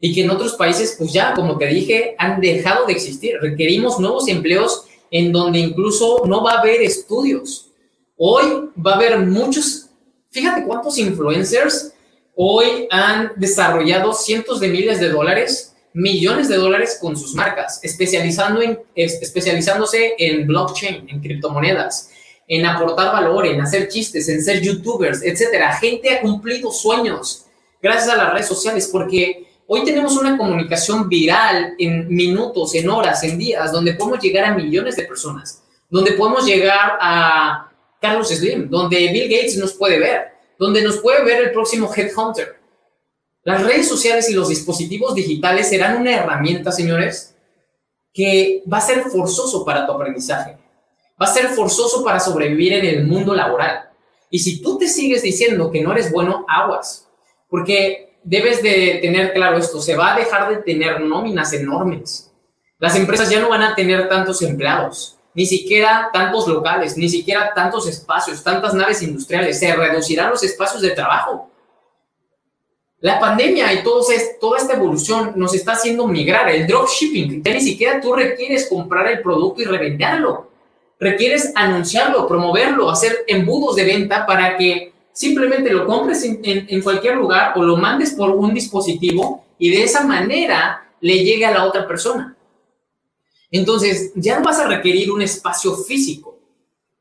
Y que en otros países, pues ya, como te dije, han dejado de existir. Requerimos nuevos empleos en donde incluso no va a haber estudios. Hoy va a haber muchos, fíjate cuántos influencers hoy han desarrollado cientos de miles de dólares, millones de dólares con sus marcas, especializando especializándose en blockchain, en criptomonedas, en aportar valor, en hacer chistes, en ser youtubers, etcétera. Gente ha cumplido sueños gracias a las redes sociales porque hoy tenemos una comunicación viral en minutos, en horas, en días, donde podemos llegar a millones de personas, donde podemos llegar a Carlos Slim, donde Bill Gates nos puede ver, donde nos puede ver el próximo Headhunter. Las redes sociales y los dispositivos digitales serán una herramienta, señores, que va a ser forzoso para tu aprendizaje va a ser forzoso para sobrevivir en el mundo laboral. Y si tú te sigues diciendo que no eres bueno, aguas, porque debes de tener claro esto, se va a dejar de tener nóminas enormes. Las empresas ya no van a tener tantos empleados, ni siquiera tantos locales, ni siquiera tantos espacios, tantas naves industriales, se reducirán los espacios de trabajo. La pandemia y todo, toda esta evolución nos está haciendo migrar. El dropshipping, ya ni siquiera tú requieres comprar el producto y revenderlo requieres anunciarlo, promoverlo, hacer embudos de venta para que simplemente lo compres en, cualquier lugar o lo mandes por un dispositivo y de esa manera le llegue a la otra persona. Entonces, ya no vas a requerir un espacio físico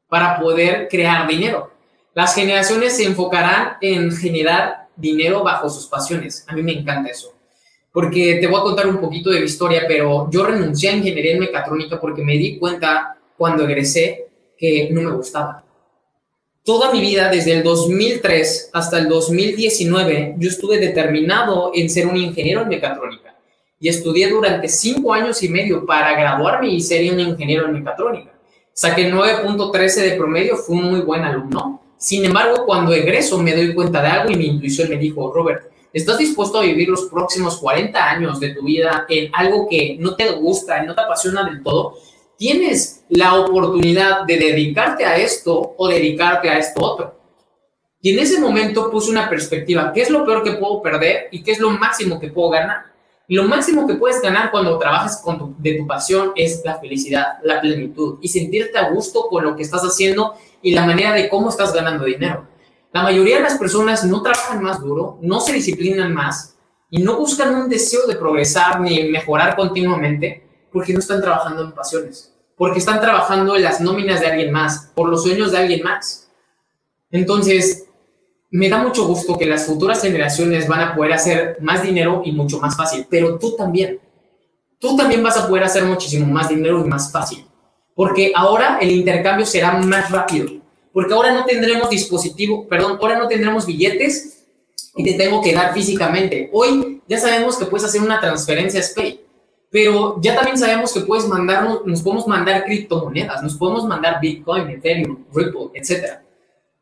para poder crear dinero. Las generaciones se enfocarán en generar dinero bajo sus pasiones. A mí me encanta eso. Porque te voy a contar un poquito de mi historia, pero yo renuncié a ingeniería en mecatrónica porque me di cuenta cuando egresé que no me gustaba. Toda mi vida, desde el 2003 hasta el 2019, yo estuve determinado en ser un ingeniero en mecatrónica y estudié durante cinco años y medio para graduarme y ser un ingeniero en mecatrónica. Saqué 9.13 de promedio, fui un muy buen alumno. Sin embargo, cuando egreso me doy cuenta de algo y mi intuición me dijo, Robert, ¿estás dispuesto a vivir los próximos 40 años de tu vida en algo que no te gusta, no te apasiona del todo? tienes la oportunidad de dedicarte a esto o dedicarte a esto otro. Y en ese momento puse una perspectiva, ¿qué es lo peor que puedo perder y qué es lo máximo que puedo ganar? Lo máximo que puedes ganar cuando trabajas de tu pasión es la felicidad, la plenitud y sentirte a gusto con lo que estás haciendo y la manera de cómo estás ganando dinero. La mayoría de las personas no trabajan más duro, no se disciplinan más y no buscan un deseo de progresar ni mejorar continuamente porque no están trabajando en pasiones, porque están trabajando en las nóminas de alguien más, por los sueños de alguien más. Entonces, me da mucho gusto que las futuras generaciones van a poder hacer más dinero y mucho más fácil, pero tú también. Tú también vas a poder hacer muchísimo más dinero y más fácil, porque ahora el intercambio será más rápido, porque ahora no tendremos dispositivo, perdón, ahora no tendremos billetes y te tengo que dar físicamente. Hoy ya sabemos que puedes hacer una transferencia SPAY Pero ya también sabemos que puedes mandarnos, nos podemos mandar criptomonedas, nos podemos mandar Bitcoin, Ethereum, Ripple, etc.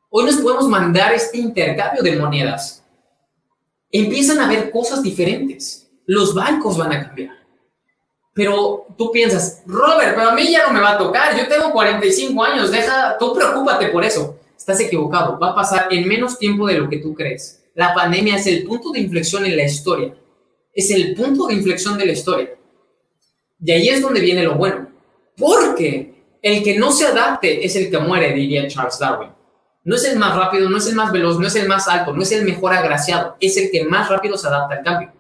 Hoy nos podemos mandar este intercambio de monedas. Empiezan a haber cosas diferentes. Los bancos van a cambiar. Pero tú piensas, Robert, pero a mí ya no me va a tocar. Yo tengo 45 años, deja, tú preocúpate por eso. Estás equivocado. Va a pasar en menos tiempo de lo que tú crees. La pandemia es el punto de inflexión en la historia. Es el punto de inflexión de la historia. Y ahí es donde viene lo bueno. Porque el que no se adapte es el que muere, diría Charles Darwin. No es el más rápido, no es el más veloz, no es el más alto, no es el mejor agraciado, es el que más rápido se adapta al cambio.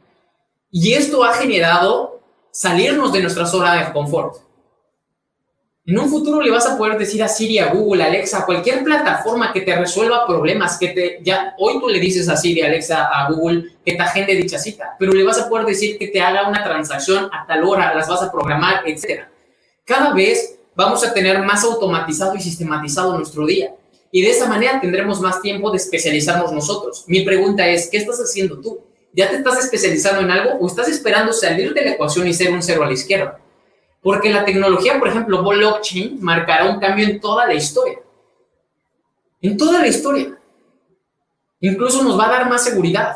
Y esto ha generado salirnos de nuestra zona de confort. En un futuro le vas a poder decir a Siri, a Google, a Alexa, a cualquier plataforma que te resuelva problemas, que te, ya, hoy tú le dices a Siri, Alexa, a Google, que te agende dicha cita, pero le vas a poder decir que te haga una transacción a tal hora, las vas a programar, etc. Cada vez vamos a tener más automatizado y sistematizado nuestro día. Y de esa manera tendremos más tiempo de especializarnos nosotros. Mi pregunta es, ¿qué estás haciendo tú? ¿Ya te estás especializando en algo o estás esperando salir de la ecuación y ser un cero a la izquierda? Porque la tecnología, por ejemplo, blockchain, marcará un cambio en toda la historia. En toda la historia. Incluso nos va a dar más seguridad.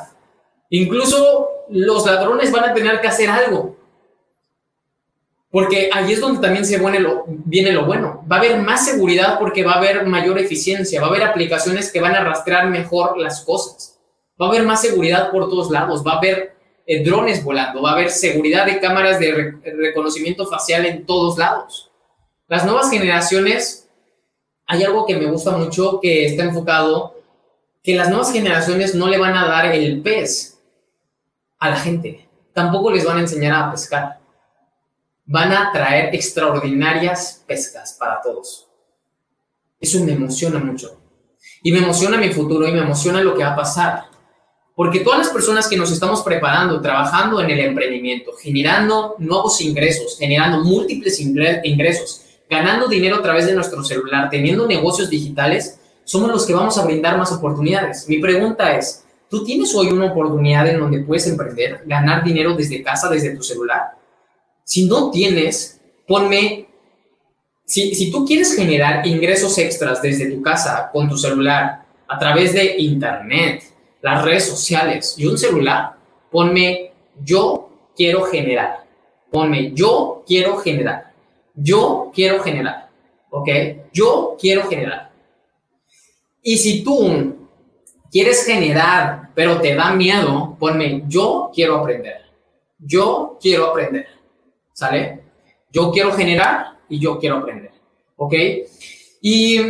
Incluso los ladrones van a tener que hacer algo. Porque ahí es donde también se viene lo, bueno. Va a haber más seguridad porque va a haber mayor eficiencia, va a haber aplicaciones que van a rastrear mejor las cosas va a haber más seguridad por todos lados, va a haber eh, drones volando, va a haber seguridad de cámaras de reconocimiento facial en todos lados. Las nuevas generaciones, hay algo que me gusta mucho que está enfocado, que las nuevas generaciones no le van a dar el pez a la gente, tampoco les van a enseñar a pescar. Van a traer extraordinarias pescas para todos. Eso me emociona mucho. Y me emociona mi futuro y me emociona lo que va a pasar. Porque todas las personas que nos estamos preparando, trabajando en el emprendimiento, generando nuevos ingresos, generando múltiples ingresos, ganando dinero a través de nuestro celular, teniendo negocios digitales, somos los que vamos a brindar más oportunidades. Mi pregunta es, ¿tú tienes hoy una oportunidad en donde puedes emprender, ganar dinero desde casa, desde tu celular? Si no tienes, ponme, si, si tú quieres generar ingresos extras desde tu casa, con tu celular, a través de Internet, las redes sociales y un celular, ponme yo quiero generar. Ponme yo quiero generar. Yo quiero generar. ¿Ok? Yo quiero generar. Y si tú quieres generar, pero te da miedo, ponme yo quiero aprender. Yo quiero aprender. ¿Sale? Yo quiero generar y yo quiero aprender. ¿Ok? Y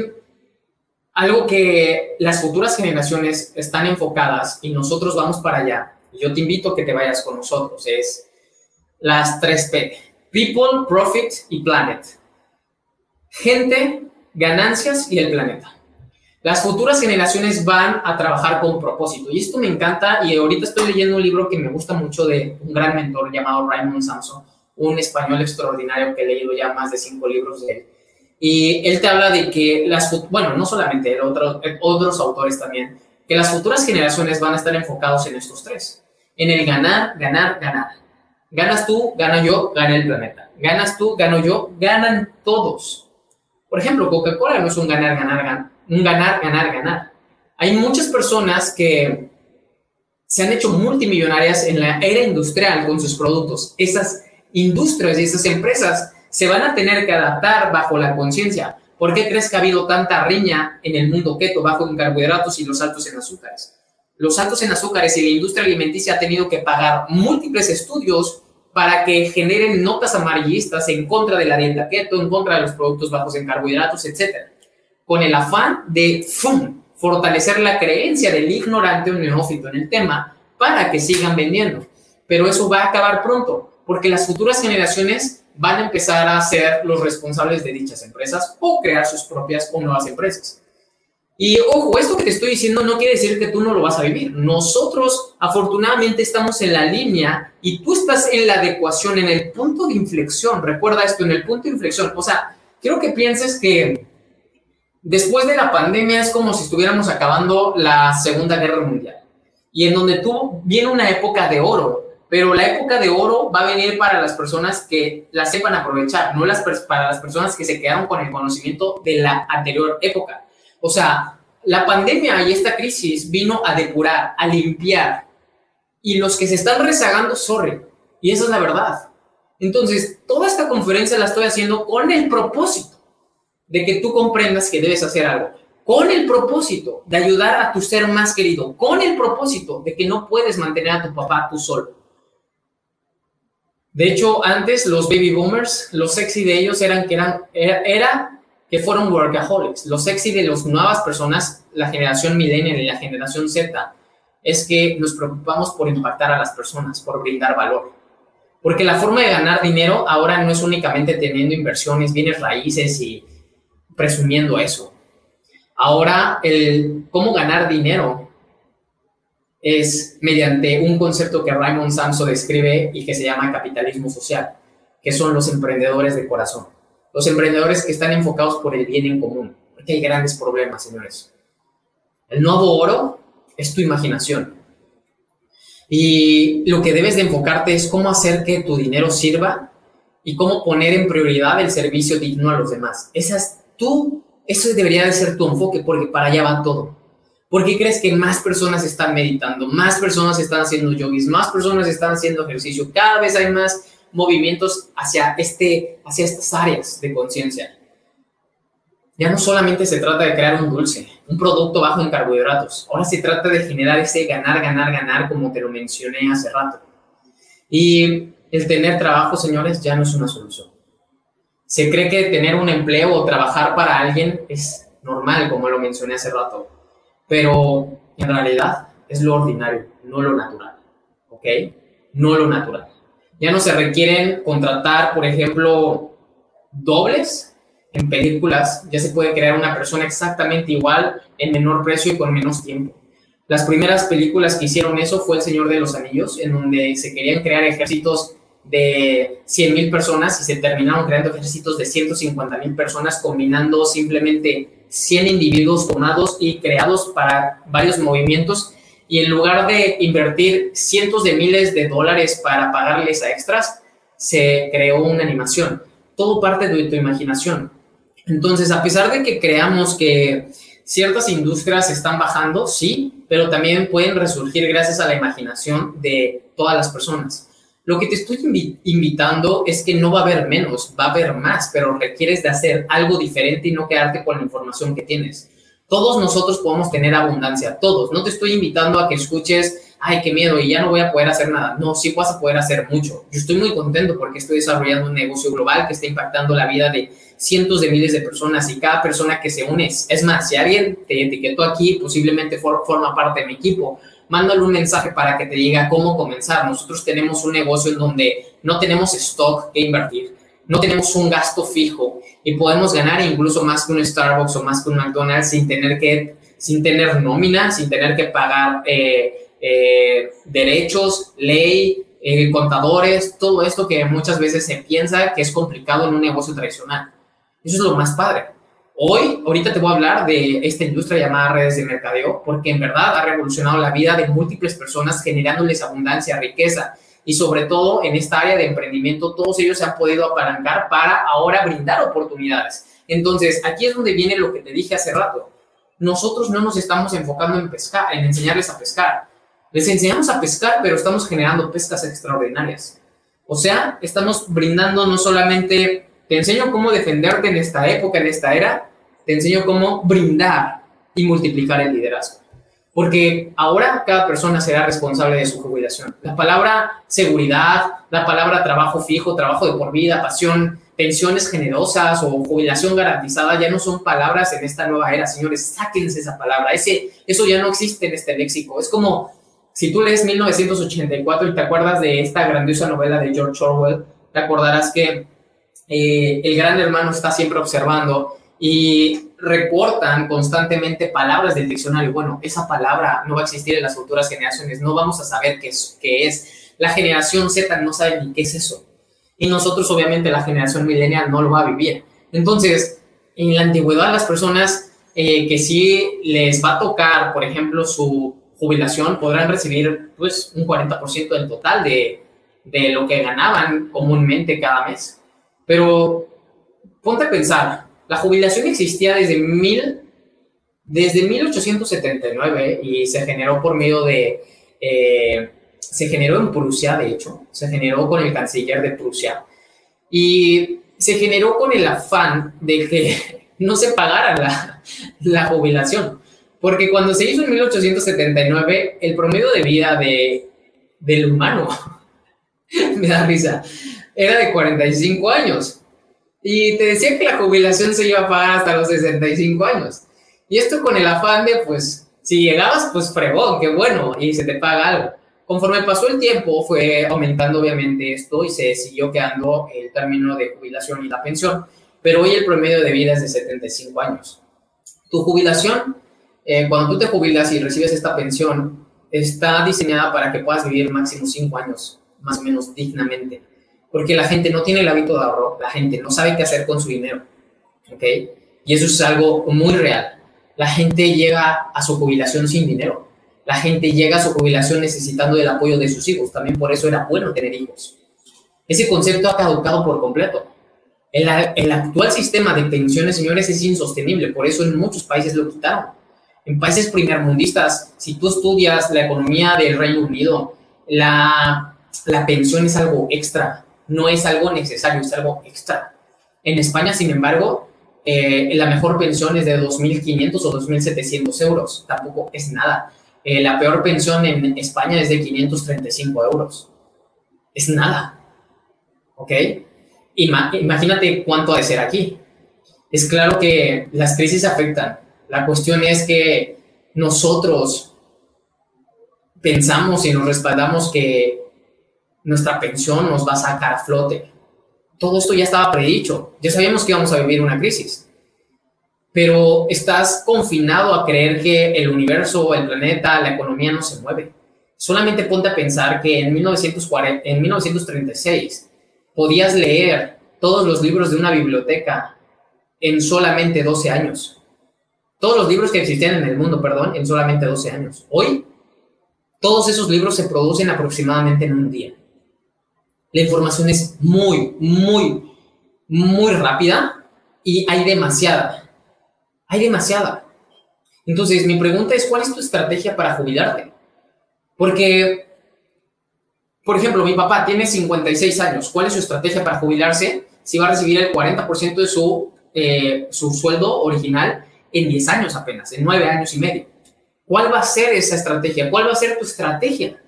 algo que las futuras generaciones están enfocadas y nosotros vamos para allá, yo te invito a que te vayas con nosotros, es las tres P, People, Profit y Planet. Gente, ganancias y el planeta. Las futuras generaciones van a trabajar con propósito y esto me encanta y ahorita estoy leyendo un libro que me gusta mucho de un gran mentor llamado Raymond Samson, un español extraordinario que he leído ya más de cinco libros de él y él te habla de que las, bueno, no solamente él, otros autores también, que las futuras generaciones van a estar enfocados en estos tres, en el ganar, ganar, ganar. Ganas tú, gano yo, gana el planeta. Ganas tú, gano yo, ganan todos. Por ejemplo, Coca-Cola no es un ganar, ganar, ganar, un ganar, ganar, ganar. Hay muchas personas que se han hecho multimillonarias en la era industrial con sus productos. Esas industrias y esas empresas se van a tener que adaptar bajo la conciencia. ¿Por qué crees que ha habido tanta riña en el mundo keto, bajo en carbohidratos y los altos en azúcares? Los altos en azúcares y la industria alimenticia ha tenido que pagar múltiples estudios para que generen notas amarillistas en contra de la dieta keto, en contra de los productos bajos en carbohidratos, etc. Con el afán de fortalecer la creencia del ignorante o neófito en el tema para que sigan vendiendo. Pero eso va a acabar pronto, porque las futuras generaciones van a empezar a ser los responsables de dichas empresas o crear sus propias o nuevas empresas. Y ojo, esto que te estoy diciendo no quiere decir que tú no lo vas a vivir. Nosotros afortunadamente estamos en la línea y tú estás en la adecuación, en el punto de inflexión. Recuerda esto, en el punto de inflexión. O sea, quiero que pienses que después de la pandemia es como si estuviéramos acabando la Segunda Guerra Mundial y en donde tú viene una época de oro pero la época de oro va a venir para las personas que la sepan aprovechar, no las para las personas que se quedaron con el conocimiento de la anterior época. O sea, la pandemia y esta crisis vino a depurar, a limpiar, y los que se están rezagando, sorry, y esa es la verdad. Entonces, toda esta conferencia la estoy haciendo con el propósito de que tú comprendas que debes hacer algo, con el propósito de ayudar a tu ser más querido, con el propósito de que no puedes mantener a tu papá tú solo. De hecho, antes los baby boomers, los sexy de ellos eran que eran era, que fueron workaholics. Los sexy de las nuevas personas, la generación millennial y la generación Z, es que nos preocupamos por impactar a las personas, por brindar valor. Porque la forma de ganar dinero ahora no es únicamente teniendo inversiones, bienes raíces y presumiendo eso. Ahora, el cómo ganar dinero es mediante un concepto que Raymond Samso describe y que se llama capitalismo social, que son los emprendedores de corazón. Los emprendedores que están enfocados por el bien en común, porque hay grandes problemas, señores. El nuevo oro es tu imaginación. Y lo que debes de enfocarte es cómo hacer que tu dinero sirva y cómo poner en prioridad el servicio digno a los demás. Esa es tú, eso debería de ser tu enfoque, porque para allá va todo. ¿Por qué crees que más personas están meditando, más personas están haciendo yogis, más personas están haciendo ejercicio? Cada vez hay más movimientos hacia, este, hacia estas áreas de conciencia. Ya no solamente se trata de crear un dulce, un producto bajo en carbohidratos. Ahora se trata de generar ese ganar, ganar, ganar, como te lo mencioné hace rato. Y el tener trabajo, señores, ya no es una solución. Se cree que tener un empleo o trabajar para alguien es normal, como lo mencioné hace rato pero en realidad es lo ordinario, no lo natural, ¿ok? No lo natural. Ya no se requieren contratar, por ejemplo, dobles en películas, ya se puede crear una persona exactamente igual en menor precio y con menos tiempo. Las primeras películas que hicieron eso fue El Señor de los Anillos, en donde se querían crear ejércitos de 100.000 personas y se terminaron creando ejércitos de 150.000 personas combinando simplemente 100 individuos formados y creados para varios movimientos y en lugar de invertir cientos de miles de dólares para pagarles a extras, se creó una animación. Todo parte de tu imaginación. Entonces, a pesar de que creamos que ciertas industrias están bajando, sí, pero también pueden resurgir gracias a la imaginación de todas las personas. Lo que te estoy invitando es que no va a haber menos, va a haber más, pero requieres de hacer algo diferente y no quedarte con la información que tienes. Todos nosotros podemos tener abundancia, todos. No te estoy invitando a que escuches, ay, qué miedo, y ya no voy a poder hacer nada. No, sí vas a poder hacer mucho. Yo estoy muy contento porque estoy desarrollando un negocio global que está impactando la vida de cientos de miles de personas y cada persona que se une. Es más, si alguien te etiquetó aquí, posiblemente forma parte de mi equipo mándale un mensaje para que te diga cómo comenzar. Nosotros tenemos un negocio en donde no tenemos stock que invertir, no tenemos un gasto fijo y podemos ganar incluso más que un Starbucks o más que un McDonald's sin tener que, sin tener nómina, sin tener que pagar eh, eh, derechos, ley, eh, contadores, todo esto que muchas veces se piensa que es complicado en un negocio tradicional. Eso es lo más padre. Hoy, ahorita te voy a hablar de esta industria llamada redes de mercadeo, porque en verdad ha revolucionado la vida de múltiples personas generándoles abundancia, riqueza y sobre todo en esta área de emprendimiento, todos ellos se han podido apalancar para ahora brindar oportunidades. Entonces, aquí es donde viene lo que te dije hace rato. Nosotros no nos estamos enfocando en pescar, en enseñarles a pescar. Les enseñamos a pescar, pero estamos generando pescas extraordinarias. O sea, estamos brindando no solamente, te enseño cómo defenderte en esta época, en esta era, te enseño cómo brindar y multiplicar el liderazgo. Porque ahora cada persona será responsable de su jubilación. La palabra seguridad, la palabra trabajo fijo, trabajo de por vida, pasión, pensiones generosas o jubilación garantizada ya no son palabras en esta nueva era, señores. Sáquense esa palabra. Ese, eso ya no existe en este léxico. Es como si tú lees 1984 y te acuerdas de esta grandiosa novela de George Orwell, te acordarás que eh, el gran hermano está siempre observando y reportan constantemente palabras del diccionario. Bueno, esa palabra no va a existir en las futuras generaciones, no vamos a saber qué es. Qué es. La generación Z no sabe ni qué es eso. Y nosotros, obviamente, la generación millennial no lo va a vivir. Entonces, en la antigüedad, las personas eh, que sí les va a tocar, por ejemplo, su jubilación podrán recibir pues un 40% del total de, de lo que ganaban comúnmente cada mes. Pero ponte a pensar, la jubilación existía desde, mil, desde 1879 y se generó por medio de... Eh, se generó en Prusia, de hecho, se generó con el canciller de Prusia. Y se generó con el afán de que no se pagara la, la jubilación. Porque cuando se hizo en 1879, el promedio de vida de, del humano, me da risa, era de 45 años. Y te decía que la jubilación se iba a pagar hasta los 65 años. Y esto con el afán de, pues, si llegabas, pues fregón, qué bueno, y se te paga algo. Conforme pasó el tiempo, fue aumentando obviamente esto y se siguió quedando el término de jubilación y la pensión, pero hoy el promedio de vida es de 75 años. Tu jubilación, eh, cuando tú te jubilas y recibes esta pensión, está diseñada para que puedas vivir máximo 5 años, más o menos dignamente porque la gente no tiene el hábito de ahorro, la gente no sabe qué hacer con su dinero, ¿ok? Y eso es algo muy real. La gente llega a su jubilación sin dinero. La gente llega a su jubilación necesitando del apoyo de sus hijos. También por eso era bueno tener hijos. Ese concepto ha caducado por completo. El, el actual sistema de pensiones, señores, es insostenible. Por eso en muchos países lo quitaron. En países primermundistas, si tú estudias la economía del Reino Unido, la, la pensión es algo extra no es algo necesario, es algo extra. En España, sin embargo, eh, la mejor pensión es de 2.500 o 2.700 euros, tampoco es nada. Eh, la peor pensión en España es de 535 euros. Es nada. ¿Ok? imagínate cuánto ha de ser aquí. Es claro que las crisis afectan. La cuestión es que nosotros pensamos y nos respaldamos que nuestra pensión nos va a sacar a flote. Todo esto ya estaba predicho, ya sabíamos que íbamos a vivir una crisis, pero estás confinado a creer que el universo, el planeta, la economía no se mueve. Solamente ponte a pensar que en, 1940, en 1936 podías leer todos los libros de una biblioteca en solamente 12 años. Todos los libros que existían en el mundo, perdón, en solamente 12 años. Hoy, todos esos libros se producen aproximadamente en un día la información es muy, muy, muy rápida y hay demasiada. Hay demasiada. Entonces, mi pregunta es, ¿cuál es tu estrategia para jubilarte? Porque, por ejemplo, mi papá tiene 56 años. ¿Cuál es su estrategia para jubilarse si va a recibir el 40% de su, eh, su sueldo original en 10 años apenas, en 9 años y medio? ¿Cuál va a ser esa estrategia? ¿Cuál va a ser tu estrategia?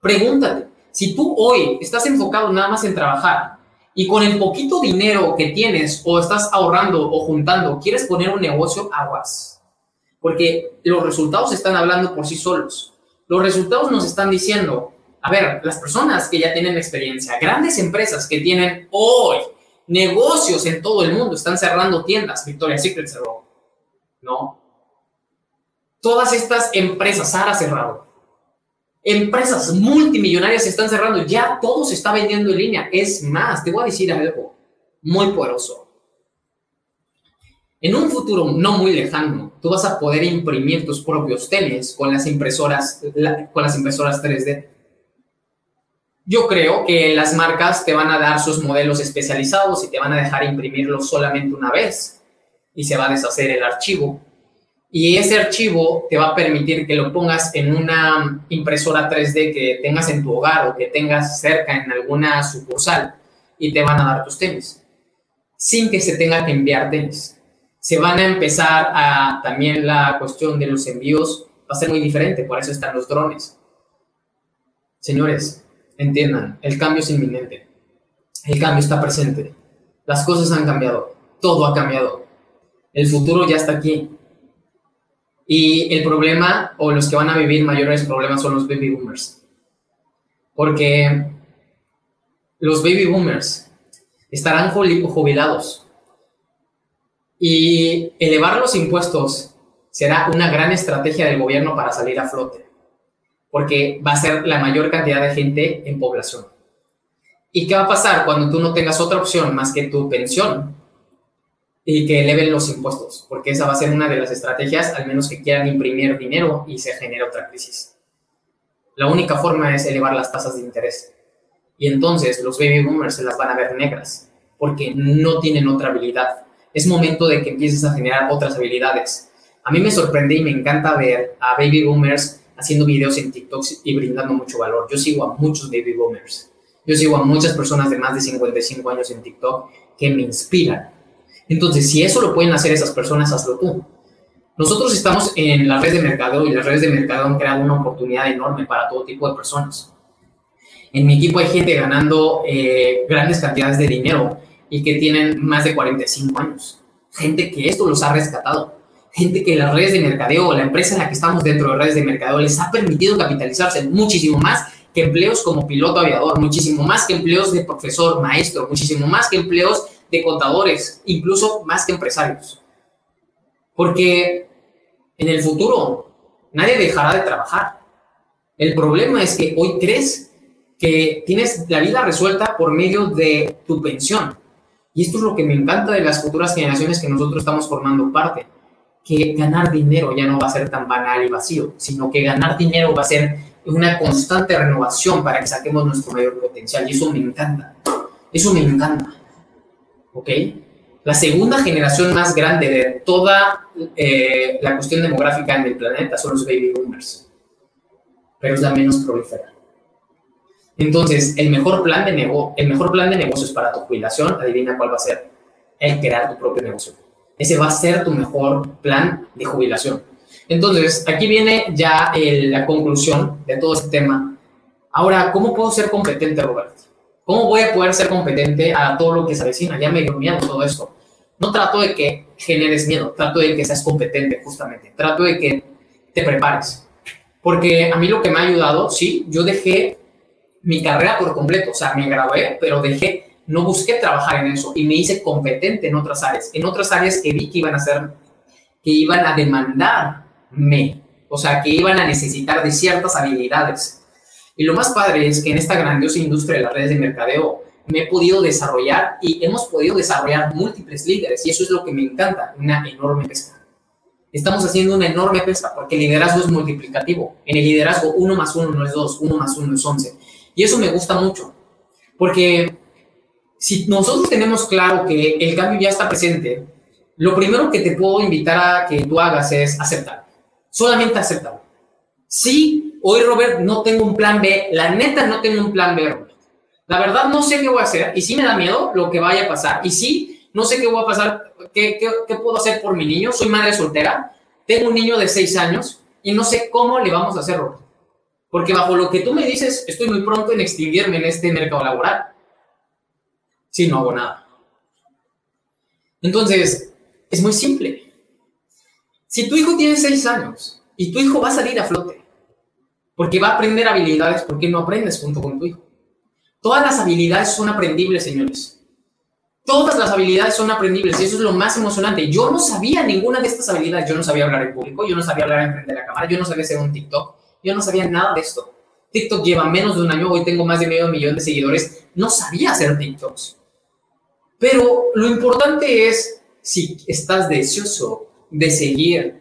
Pregúntate. Si tú hoy estás enfocado nada más en trabajar y con el poquito dinero que tienes o estás ahorrando o juntando, quieres poner un negocio, aguas. Porque los resultados están hablando por sí solos. Los resultados nos están diciendo, a ver, las personas que ya tienen experiencia, grandes empresas que tienen hoy negocios en todo el mundo, están cerrando tiendas, Victoria's Secret cerró, ¿no? Todas estas empresas, Sara cerrado, Empresas multimillonarias se están cerrando, ya todo se está vendiendo en línea. Es más, te voy a decir algo muy poderoso. En un futuro no muy lejano, tú vas a poder imprimir tus propios tenis con las impresoras, con las impresoras 3D. Yo creo que las marcas te van a dar sus modelos especializados y te van a dejar imprimirlos solamente una vez y se va a deshacer el archivo y ese archivo te va a permitir que lo pongas en una impresora 3D que tengas en tu hogar o que tengas cerca en alguna sucursal y te van a dar tus tenis, sin que se tenga que enviar tenis. Se van a empezar a también la cuestión de los envíos, va a ser muy diferente, por eso están los drones. Señores, entiendan, el cambio es inminente, el cambio está presente, las cosas han cambiado, todo ha cambiado, el futuro ya está aquí y el problema, o los que van a vivir mayores problemas, son los baby boomers. Porque los baby boomers estarán jubilados. Y elevar los impuestos será una gran estrategia del gobierno para salir a flote. Porque va a ser la mayor cantidad de gente en población. ¿Y qué va a pasar cuando tú no tengas otra opción más que tu pensión? Y que eleven los impuestos, porque esa va a ser una de las estrategias, al menos que quieran imprimir dinero y se genere otra crisis. La única forma es elevar las tasas de interés. Y entonces los baby boomers se las van a ver negras, porque no tienen otra habilidad. Es momento de que empieces a generar otras habilidades. A mí me sorprende y me encanta ver a baby boomers haciendo videos en TikTok y brindando mucho valor. Yo sigo a muchos baby boomers. Yo sigo a muchas personas de más de 55 años en TikTok que me inspiran. Entonces, si eso lo pueden hacer esas personas, hazlo tú. Nosotros estamos en las redes de mercado y las redes de mercado han creado una oportunidad enorme para todo tipo de personas. En mi equipo hay gente ganando eh, grandes cantidades de dinero y que tienen más de 45 años. Gente que esto los ha rescatado. Gente que las redes de mercadeo, la empresa en la que estamos dentro de redes de mercadeo, les ha permitido capitalizarse muchísimo más que empleos como piloto aviador, muchísimo más que empleos de profesor, maestro, muchísimo más que empleos de contadores, incluso más que empresarios. Porque en el futuro nadie dejará de trabajar. El problema es que hoy crees que tienes la vida resuelta por medio de tu pensión. Y esto es lo que me encanta de las futuras generaciones que nosotros estamos formando parte. Que ganar dinero ya no va a ser tan banal y vacío, sino que ganar dinero va a ser una constante renovación para que saquemos nuestro mayor potencial. Y eso me encanta. Eso me encanta. ¿Ok? La segunda generación más grande de toda eh, la cuestión demográfica en el planeta son los baby boomers. Pero es la menos prolífera. Entonces, el mejor plan de negocio, el mejor plan de negocios para tu jubilación, adivina cuál va a ser. El crear tu propio negocio. Ese va a ser tu mejor plan de jubilación. Entonces, aquí viene ya la conclusión de todo este tema. Ahora, ¿cómo puedo ser competente, Roberto? ¿Cómo voy a poder ser competente a todo lo que se avecina? Ya me dio miedo todo esto. No trato de que generes miedo, trato de que seas competente, justamente. Trato de que te prepares. Porque a mí lo que me ha ayudado, sí, yo dejé mi carrera por completo, o sea, me gradué, pero dejé, no busqué trabajar en eso y me hice competente en otras áreas, en otras áreas que vi que iban a ser, que iban a demandarme, o sea, que iban a necesitar de ciertas habilidades y lo más padre es que en esta grandiosa industria de las redes de mercadeo me he podido desarrollar y hemos podido desarrollar múltiples líderes y eso es lo que me encanta, una enorme pesca. Estamos haciendo una enorme pesca porque el liderazgo es multiplicativo. En el liderazgo uno más uno no es dos, uno más uno es once. Y eso me gusta mucho porque si nosotros tenemos claro que el cambio ya está presente, lo primero que te puedo invitar a que tú hagas es aceptar. Solamente aceptarlo. Sí hoy, Robert, no tengo un plan B. La neta, no tengo un plan B, Robert. La verdad, no sé qué voy a hacer. Y sí me da miedo lo que vaya a pasar. Y sí, no sé qué voy a pasar, qué, puedo hacer por mi niño. Soy madre soltera, tengo un niño de seis años y no sé cómo le vamos a hacer, Robert. Porque bajo lo que tú me dices, estoy muy pronto en extinguirme en este mercado laboral. Si no hago nada. Entonces, es muy simple. Si tu hijo tiene seis años y tu hijo va a salir a flote, porque va a aprender habilidades porque no aprendes junto con tu hijo. Todas las habilidades son aprendibles, señores. Todas las habilidades son aprendibles y eso es lo más emocionante. Yo no sabía ninguna de estas habilidades. Yo no sabía hablar en público, yo no sabía hablar en frente de la cámara, yo no sabía hacer un TikTok, yo no sabía nada de esto. TikTok lleva menos de un año, hoy tengo más de medio millón de seguidores. No sabía hacer TikToks. Pero lo importante es si estás deseoso de seguir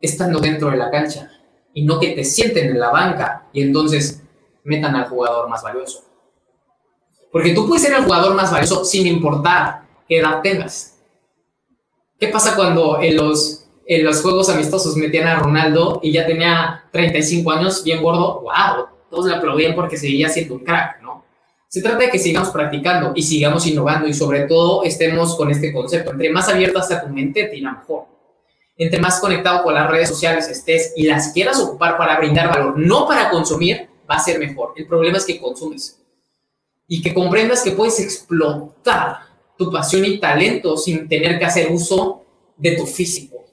estando dentro de la cancha y no que te sienten en la banca y entonces metan al jugador más valioso. Porque tú puedes ser el jugador más valioso sin importar qué edad tengas. ¿Qué pasa cuando en los, en los juegos amistosos metían a Ronaldo y ya tenía 35 años, bien gordo? ¡Wow! Todos le aplaudían porque seguía siendo un crack, ¿no? Se trata de que sigamos practicando y sigamos innovando y sobre todo estemos con este concepto. Entre más abierta sea tu mente, te mejor entre más conectado con las redes sociales estés y las quieras ocupar para brindar valor, no para consumir, va a ser mejor. El problema es que consumes y que comprendas que puedes explotar tu pasión y talento sin tener que hacer uso de tu físico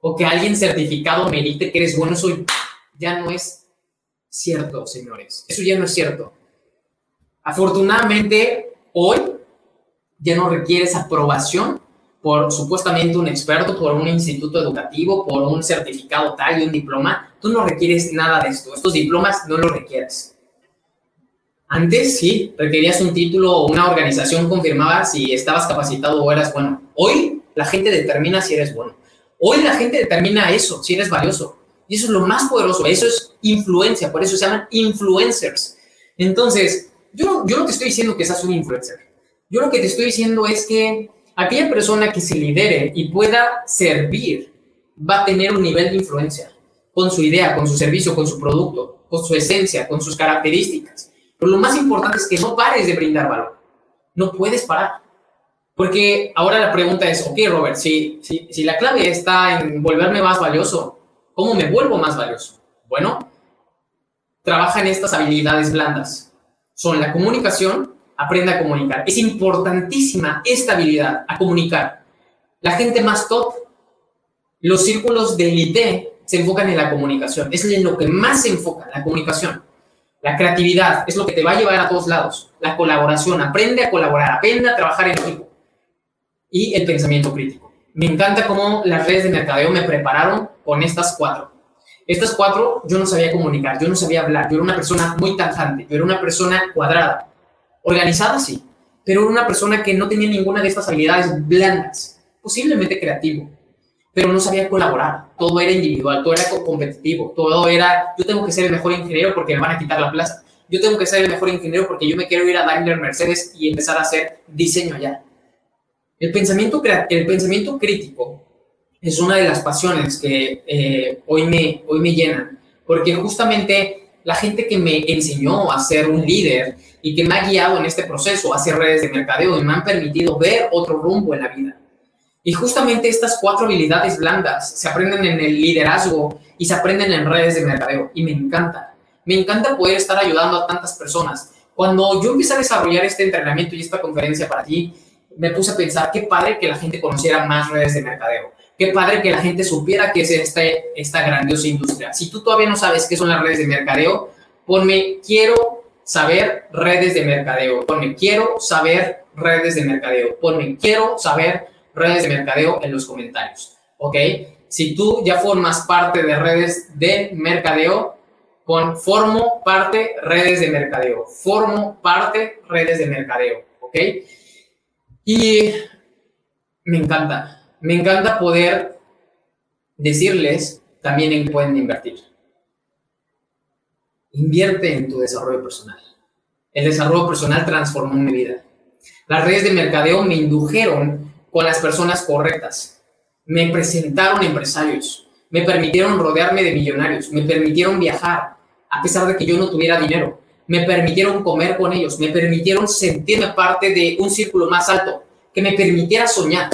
o que alguien certificado merite que eres bueno. Eso ya no es cierto, señores. Eso ya no es cierto. Afortunadamente, hoy ya no requieres aprobación por supuestamente un experto, por un instituto educativo, por un certificado tal y un diploma. Tú no requieres nada de esto. Estos diplomas no los requieres. Antes sí, requerías un título o una organización confirmaba si estabas capacitado o eras bueno. Hoy la gente determina si eres bueno. Hoy la gente determina eso, si eres valioso. Y eso es lo más poderoso, eso es influencia, por eso se llaman influencers. Entonces, yo, yo no te estoy diciendo que seas un influencer. Yo lo que te estoy diciendo es que aquella persona que se lidere y pueda servir va a tener un nivel de influencia con su idea, con su servicio, con su producto, con su esencia, con sus características. Pero lo más importante es que no pares de brindar valor. No puedes parar. Porque ahora la pregunta es, ok, Robert, si, si, si la clave está en volverme más valioso, ¿cómo me vuelvo más valioso? Bueno, trabaja en estas habilidades blandas. Son la comunicación, aprende a comunicar. Es importantísima esta habilidad, a comunicar. La gente más top, los círculos de élite se enfocan en la comunicación. Es lo que más se enfoca, la comunicación. La creatividad es lo que te va a llevar a todos lados. La colaboración, aprende a colaborar, aprende a trabajar en equipo. Y el pensamiento crítico. Me encanta cómo las redes de mercadeo me prepararon con estas cuatro. Estas cuatro yo no sabía comunicar, yo no sabía hablar, yo era una persona muy tajante, yo era una persona cuadrada, organizada sí, pero era una persona que no tenía ninguna de estas habilidades blandas, posiblemente creativo, pero no sabía colaborar, todo era individual, todo era competitivo, todo era, yo tengo que ser el mejor ingeniero porque me van a quitar la plaza, yo tengo que ser el mejor ingeniero porque yo me quiero ir a Daimler Mercedes y empezar a hacer diseño allá. El pensamiento, el pensamiento crítico es una de las pasiones que eh, hoy, me, hoy me llenan, porque justamente la gente que me enseñó a ser un líder y que me ha guiado en este proceso a hacer redes de mercadeo y me han permitido ver otro rumbo en la vida. Y justamente estas cuatro habilidades blandas se aprenden en el liderazgo y se aprenden en redes de mercadeo y me encanta. Me encanta poder estar ayudando a tantas personas. Cuando yo empecé a desarrollar este entrenamiento y esta conferencia para ti, me puse a pensar qué padre que la gente conociera más redes de mercadeo Qué padre que la gente supiera que es este, esta grandiosa industria. Si tú todavía no sabes qué son las redes de mercadeo, ponme quiero saber redes de mercadeo. Ponme quiero saber redes de mercadeo. Ponme quiero saber redes de mercadeo en los comentarios. ¿Ok? Si tú ya formas parte de redes de mercadeo, pon formo parte redes de mercadeo. Formo parte redes de mercadeo. ¿Ok? Y me encanta me encanta poder decirles también en qué pueden invertir. Invierte en tu desarrollo personal. El desarrollo personal transformó mi vida. Las redes de mercadeo me indujeron con las personas correctas. Me presentaron empresarios. Me permitieron rodearme de millonarios. Me permitieron viajar a pesar de que yo no tuviera dinero. Me permitieron comer con ellos. Me permitieron sentirme parte de un círculo más alto que me permitiera soñar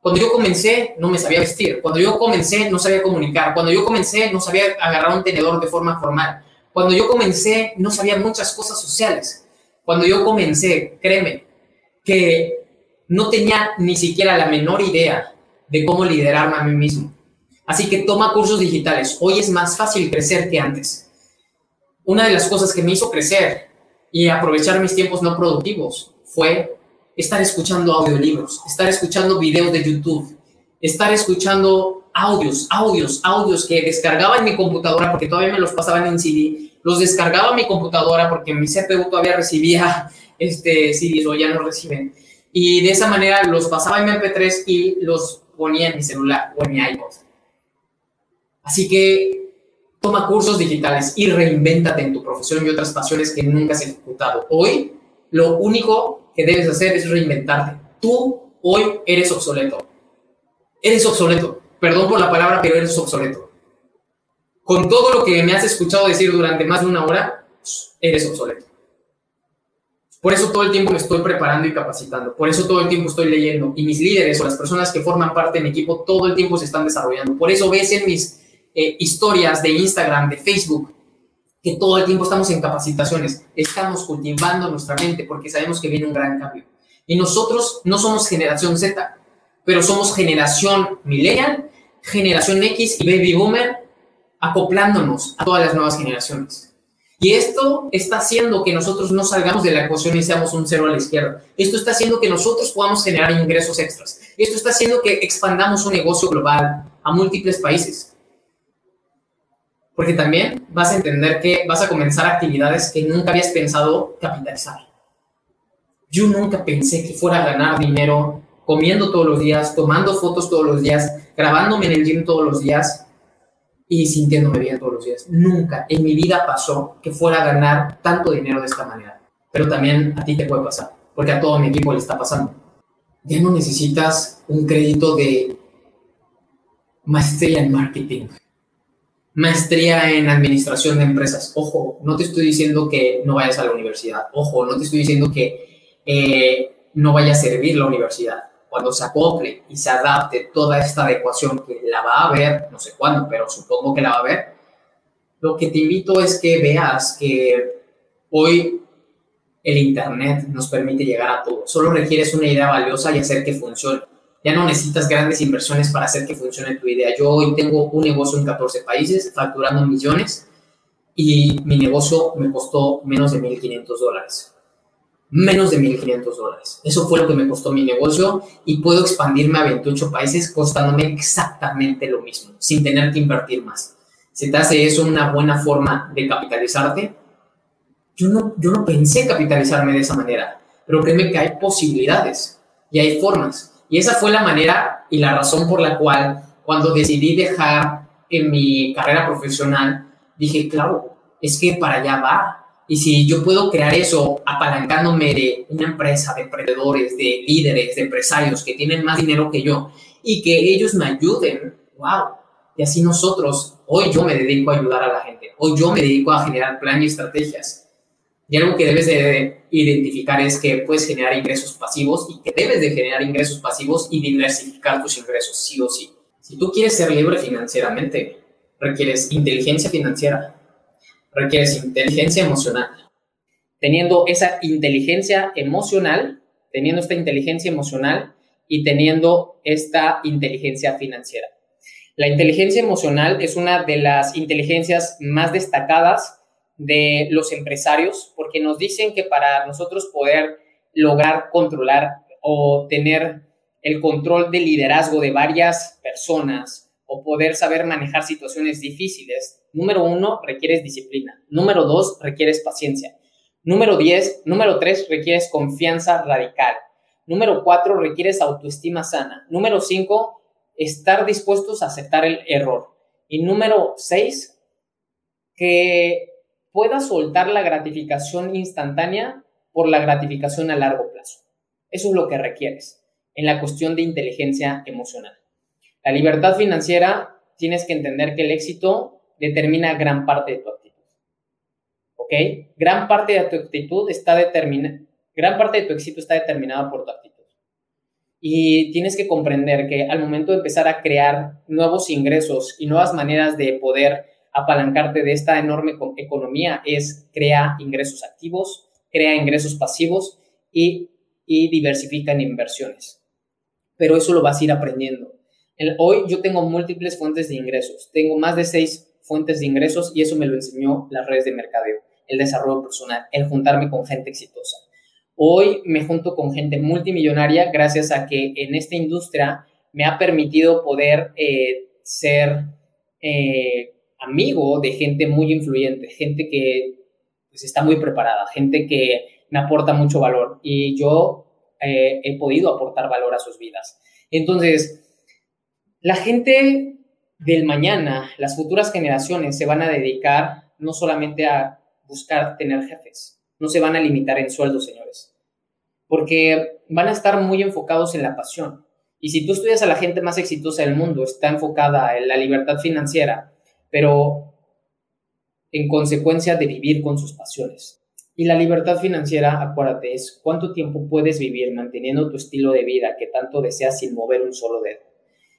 cuando yo comencé, no me sabía vestir. Cuando yo comencé, no sabía comunicar. Cuando yo comencé, no sabía agarrar un tenedor de forma formal. Cuando yo comencé, no sabía muchas cosas sociales. Cuando yo comencé, créeme, que no tenía ni siquiera la menor idea de cómo liderarme a mí mismo. Así que toma cursos digitales. Hoy es más fácil crecer que antes. Una de las cosas que me hizo crecer y aprovechar mis tiempos no productivos fue estar escuchando audiolibros, estar escuchando videos de YouTube, estar escuchando audios, audios, audios que descargaba en mi computadora porque todavía me los pasaban en CD, los descargaba en mi computadora porque mi CPU todavía recibía este CDs o ya no reciben. Y de esa manera los pasaba en mi MP3 y los ponía en mi celular o en mi iPod. Así que toma cursos digitales y reinvéntate en tu profesión y otras pasiones que nunca has ejecutado. Hoy, lo único que debes hacer es reinventarte. Tú hoy eres obsoleto. Eres obsoleto. Perdón por la palabra, pero eres obsoleto. Con todo lo que me has escuchado decir durante más de una hora, eres obsoleto. Por eso todo el tiempo me estoy preparando y capacitando. Por eso todo el tiempo estoy leyendo. Y mis líderes o las personas que forman parte de mi equipo todo el tiempo se están desarrollando. Por eso ves en mis eh, historias de Instagram, de Facebook, que todo el tiempo estamos en capacitaciones, estamos cultivando nuestra mente porque sabemos que viene un gran cambio. Y nosotros no somos generación Z, pero somos generación millennial, generación X y baby boomer, acoplándonos a todas las nuevas generaciones. Y esto está haciendo que nosotros no salgamos de la ecuación y seamos un cero a la izquierda. Esto está haciendo que nosotros podamos generar ingresos extras. Esto está haciendo que expandamos un negocio global a múltiples países porque también vas a entender que vas a comenzar actividades que nunca habías pensado capitalizar. Yo nunca pensé que fuera a ganar dinero comiendo todos los días, tomando fotos todos los días, grabándome en el gym todos los días y sintiéndome bien todos los días. Nunca en mi vida pasó que fuera a ganar tanto dinero de esta manera. Pero también a ti te puede pasar, porque a todo mi equipo le está pasando. Ya no necesitas un crédito de maestría en marketing, maestría en administración de empresas. Ojo, no te estoy diciendo que no vayas a la universidad. Ojo, no te estoy diciendo que eh, no vaya a servir la universidad cuando se acople y se adapte toda esta adecuación que la va a ver, no sé cuándo, pero supongo que la va a ver, lo que te invito es que veas que hoy el Internet nos permite llegar a todo. Solo requieres una idea valiosa y hacer que funcione. Ya no necesitas grandes inversiones para hacer que funcione tu idea. Yo hoy tengo un negocio en 14 países, facturando millones, y mi negocio me costó menos de 1.500 dólares menos de 1.500 dólares. Eso fue lo que me costó mi negocio y puedo expandirme a 28 países costándome exactamente lo mismo, sin tener que invertir más. ¿Se te hace eso una buena forma de capitalizarte? Yo no, yo no pensé capitalizarme de esa manera, pero créeme que hay posibilidades y hay formas. Y esa fue la manera y la razón por la cual cuando decidí dejar en mi carrera profesional, dije, claro, es que para allá va, y si yo puedo crear eso apalancándome de una empresa, de emprendedores, de líderes, de empresarios que tienen más dinero que yo y que ellos me ayuden, wow. Y así nosotros, hoy yo me dedico a ayudar a la gente, hoy yo me dedico a generar planes y estrategias. Y algo que debes de identificar es que puedes generar ingresos pasivos y que debes de generar ingresos pasivos y diversificar tus ingresos, sí o sí. Si tú quieres ser libre financieramente, requieres inteligencia financiera, requieres inteligencia emocional. Teniendo esa inteligencia emocional, teniendo esta inteligencia emocional y teniendo esta inteligencia financiera. La inteligencia emocional es una de las inteligencias más destacadas de los empresarios porque nos dicen que para nosotros poder lograr controlar o tener el control de liderazgo de varias personas o poder saber manejar situaciones difíciles, Número uno, requieres disciplina. Número dos, requieres paciencia. Número diez, número tres, requieres confianza radical. Número cuatro, requieres autoestima sana. Número cinco, estar dispuestos a aceptar el error. Y número seis, que puedas soltar la gratificación instantánea por la gratificación a largo plazo. Eso es lo que requieres en la cuestión de inteligencia emocional. La libertad financiera, tienes que entender que el éxito determina gran parte de tu actitud. ¿Ok? Gran parte de tu actitud está determinada, gran parte de tu éxito está determinada por tu actitud. Y tienes que comprender que al momento de empezar a crear nuevos ingresos y nuevas maneras de poder apalancarte de esta enorme economía es crea ingresos activos, crea ingresos pasivos y, y diversifica en inversiones. Pero eso lo vas a ir aprendiendo. hoy yo tengo múltiples fuentes de ingresos. Tengo más de seis fuentes de ingresos y eso me lo enseñó las redes de mercadeo, el desarrollo personal, el juntarme con gente exitosa. Hoy me junto con gente multimillonaria gracias a que en esta industria me ha permitido poder eh, ser eh, amigo de gente muy influyente, gente que pues, está muy preparada, gente que me aporta mucho valor y yo eh, he podido aportar valor a sus vidas. Entonces, la gente del mañana, las futuras generaciones se van a dedicar no solamente a buscar tener jefes, no se van a limitar en sueldos, señores, porque van a estar muy enfocados en la pasión. Y si tú estudias a la gente más exitosa del mundo, está enfocada en la libertad financiera, pero en consecuencia de vivir con sus pasiones. Y la libertad financiera, acuérdate, es cuánto tiempo puedes vivir manteniendo tu estilo de vida que tanto deseas sin mover un solo dedo.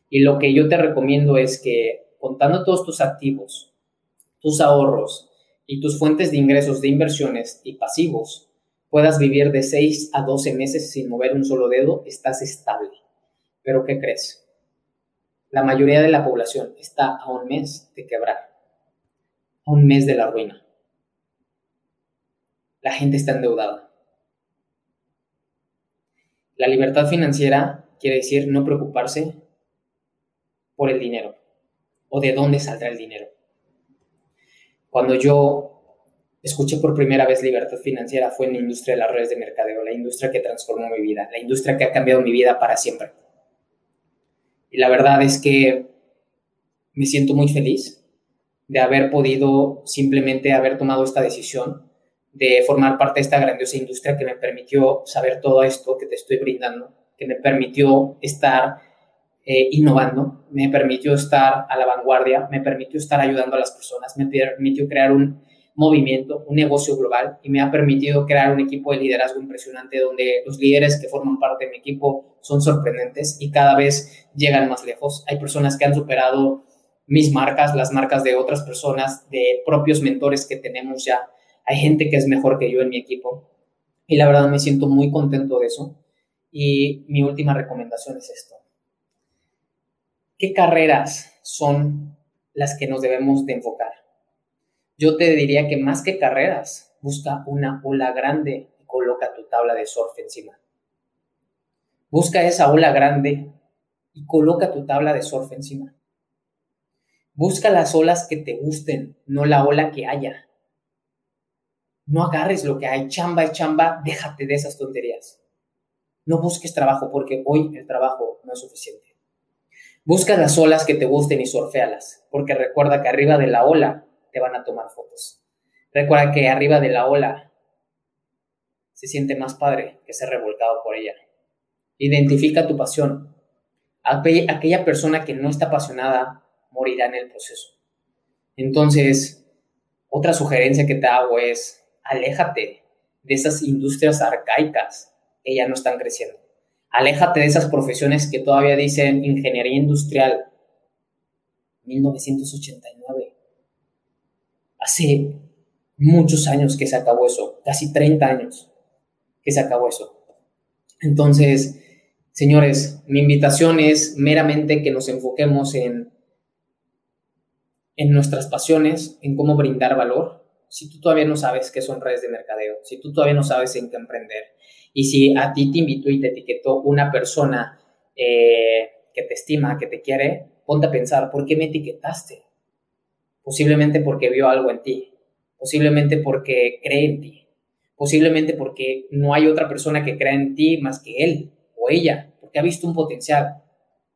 Y lo que yo te recomiendo es que contando todos tus activos, tus ahorros y tus fuentes de ingresos de inversiones y pasivos, puedas vivir de 6 a 12 meses sin mover un solo dedo, estás estable. Pero ¿qué crees? La mayoría de la población está a un mes de quebrar, a un mes de la ruina. La gente está endeudada. La libertad financiera quiere decir no preocuparse por el dinero o de dónde saldrá el dinero. Cuando yo escuché por primera vez libertad financiera fue en la industria de las redes de mercadeo, la industria que transformó mi vida, la industria que ha cambiado mi vida para siempre. Y la verdad es que me siento muy feliz de haber podido simplemente haber tomado esta decisión de formar parte de esta grandiosa industria que me permitió saber todo esto que te estoy brindando, que me permitió estar eh, innovando, me permitió estar a la vanguardia, me permitió estar ayudando a las personas, me permitió crear un movimiento, un negocio global y me ha permitido crear un equipo de liderazgo impresionante donde los líderes que forman parte de mi equipo son sorprendentes y cada vez llegan más lejos. Hay personas que han superado mis marcas, las marcas de otras personas, de propios mentores que tenemos ya. Hay gente que es mejor que yo en mi equipo y la verdad me siento muy contento de eso. Y mi última recomendación es esto. ¿Qué carreras son las que nos debemos de enfocar? Yo te diría que más que carreras, busca una ola grande y coloca tu tabla de surf encima. Busca esa ola grande y coloca tu tabla de surf encima. Busca las olas que te gusten, no la ola que haya. No agarres lo que hay, chamba y chamba, déjate de esas tonterías. No busques trabajo porque hoy el trabajo no es suficiente. Busca las olas que te gusten y surfealas, porque recuerda que arriba de la ola te van a tomar fotos. Recuerda que arriba de la ola se siente más padre que ser revolcado por ella. Identifica tu pasión. Aquella persona que no está apasionada morirá en el proceso. Entonces, otra sugerencia que te hago es, aléjate de esas industrias arcaicas que ya no están creciendo. Aléjate de esas profesiones que todavía dicen ingeniería industrial. 1989. Hace muchos años que se acabó eso, casi 30 años que se acabó eso. Entonces, señores, mi invitación es meramente que nos enfoquemos en, en nuestras pasiones, en cómo brindar valor. Si tú todavía no sabes qué son redes de mercadeo, si tú todavía no sabes en qué emprender, y si a ti te invitó y te etiquetó una persona eh, que te estima, que te quiere, ponte a pensar, ¿por qué me etiquetaste? Posiblemente porque vio algo en ti, posiblemente porque cree en ti, posiblemente porque no hay otra persona que crea en ti más que él o ella, porque ha visto un potencial.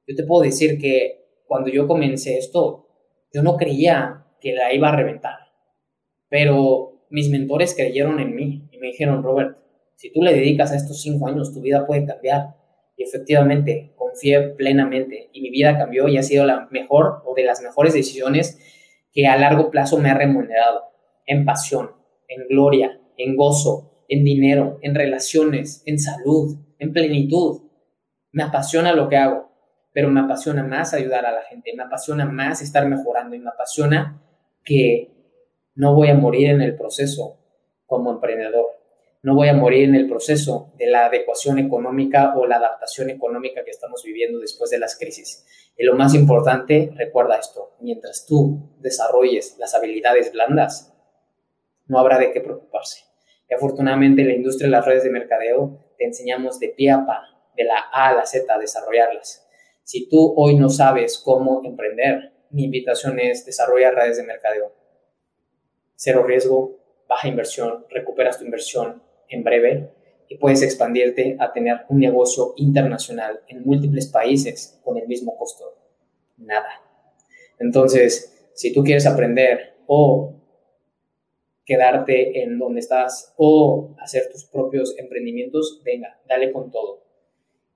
Yo te puedo decir que cuando yo comencé esto, yo no creía que la iba a reventar, pero mis mentores creyeron en mí y me dijeron, Robert, si tú le dedicas a estos cinco años, tu vida puede cambiar. Y efectivamente, confié plenamente y mi vida cambió y ha sido la mejor o de las mejores decisiones que a largo plazo me ha remunerado en pasión, en gloria, en gozo, en dinero, en relaciones, en salud, en plenitud. Me apasiona lo que hago, pero me apasiona más ayudar a la gente, me apasiona más estar mejorando y me apasiona que no voy a morir en el proceso como emprendedor no voy a morir en el proceso de la adecuación económica o la adaptación económica que estamos viviendo después de las crisis. Y lo más importante, recuerda esto, mientras tú desarrolles las habilidades blandas, no habrá de qué preocuparse. Y afortunadamente en la industria de las redes de mercadeo te enseñamos de pie a pa, de la A a la Z, a desarrollarlas. Si tú hoy no sabes cómo emprender, mi invitación es desarrollar redes de mercadeo. Cero riesgo, baja inversión, recuperas tu inversión, en breve y puedes expandirte a tener un negocio internacional en múltiples países con el mismo costo. Nada. Entonces, si tú quieres aprender o quedarte en donde estás o hacer tus propios emprendimientos, venga, dale con todo.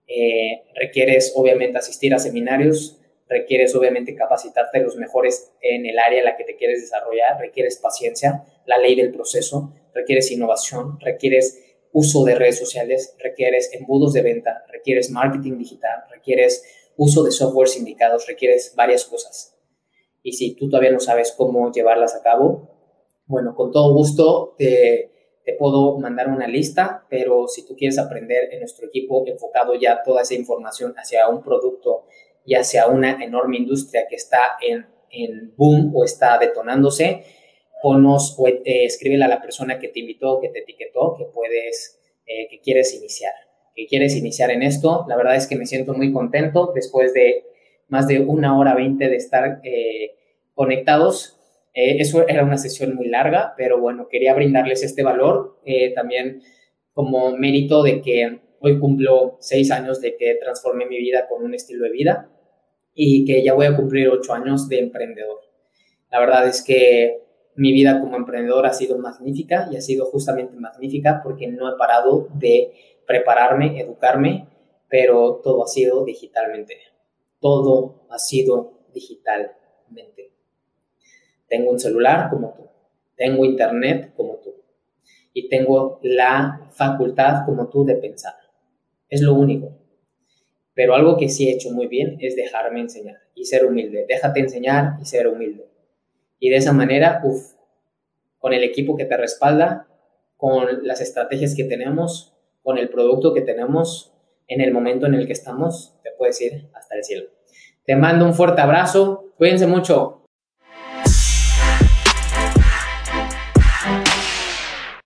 Eh, requieres obviamente asistir a seminarios, requieres obviamente capacitarte los mejores en el área en la que te quieres desarrollar, requieres paciencia, la ley del proceso, requieres innovación, requieres uso de redes sociales, requieres embudos de venta, requieres marketing digital, requieres uso de software indicados, requieres varias cosas. Y si tú todavía no sabes cómo llevarlas a cabo, bueno, con todo gusto te, te puedo mandar una lista, pero si tú quieres aprender en nuestro equipo enfocado ya toda esa información hacia un producto y hacia una enorme industria que está en, en boom o está detonándose, ponos o eh, escríbele a la persona que te invitó, que te etiquetó, que puedes, eh, que quieres iniciar, que quieres iniciar en esto. La verdad es que me siento muy contento después de más de una hora veinte de estar eh, conectados. Eh, eso era una sesión muy larga, pero bueno, quería brindarles este valor eh, también como mérito de que hoy cumplo seis años de que transformé mi vida con un estilo de vida y que ya voy a cumplir ocho años de emprendedor. La verdad es que mi vida como emprendedor ha sido magnífica y ha sido justamente magnífica porque no he parado de prepararme, educarme, pero todo ha sido digitalmente. Todo ha sido digitalmente. Tengo un celular como tú, tengo internet como tú y tengo la facultad como tú de pensar. Es lo único. Pero algo que sí he hecho muy bien es dejarme enseñar y ser humilde. Déjate enseñar y ser humilde. Y de esa manera, uff, con el equipo que te respalda, con las estrategias que tenemos, con el producto que tenemos, en el momento en el que estamos, te puedes ir hasta el cielo. Te mando un fuerte abrazo, cuídense mucho.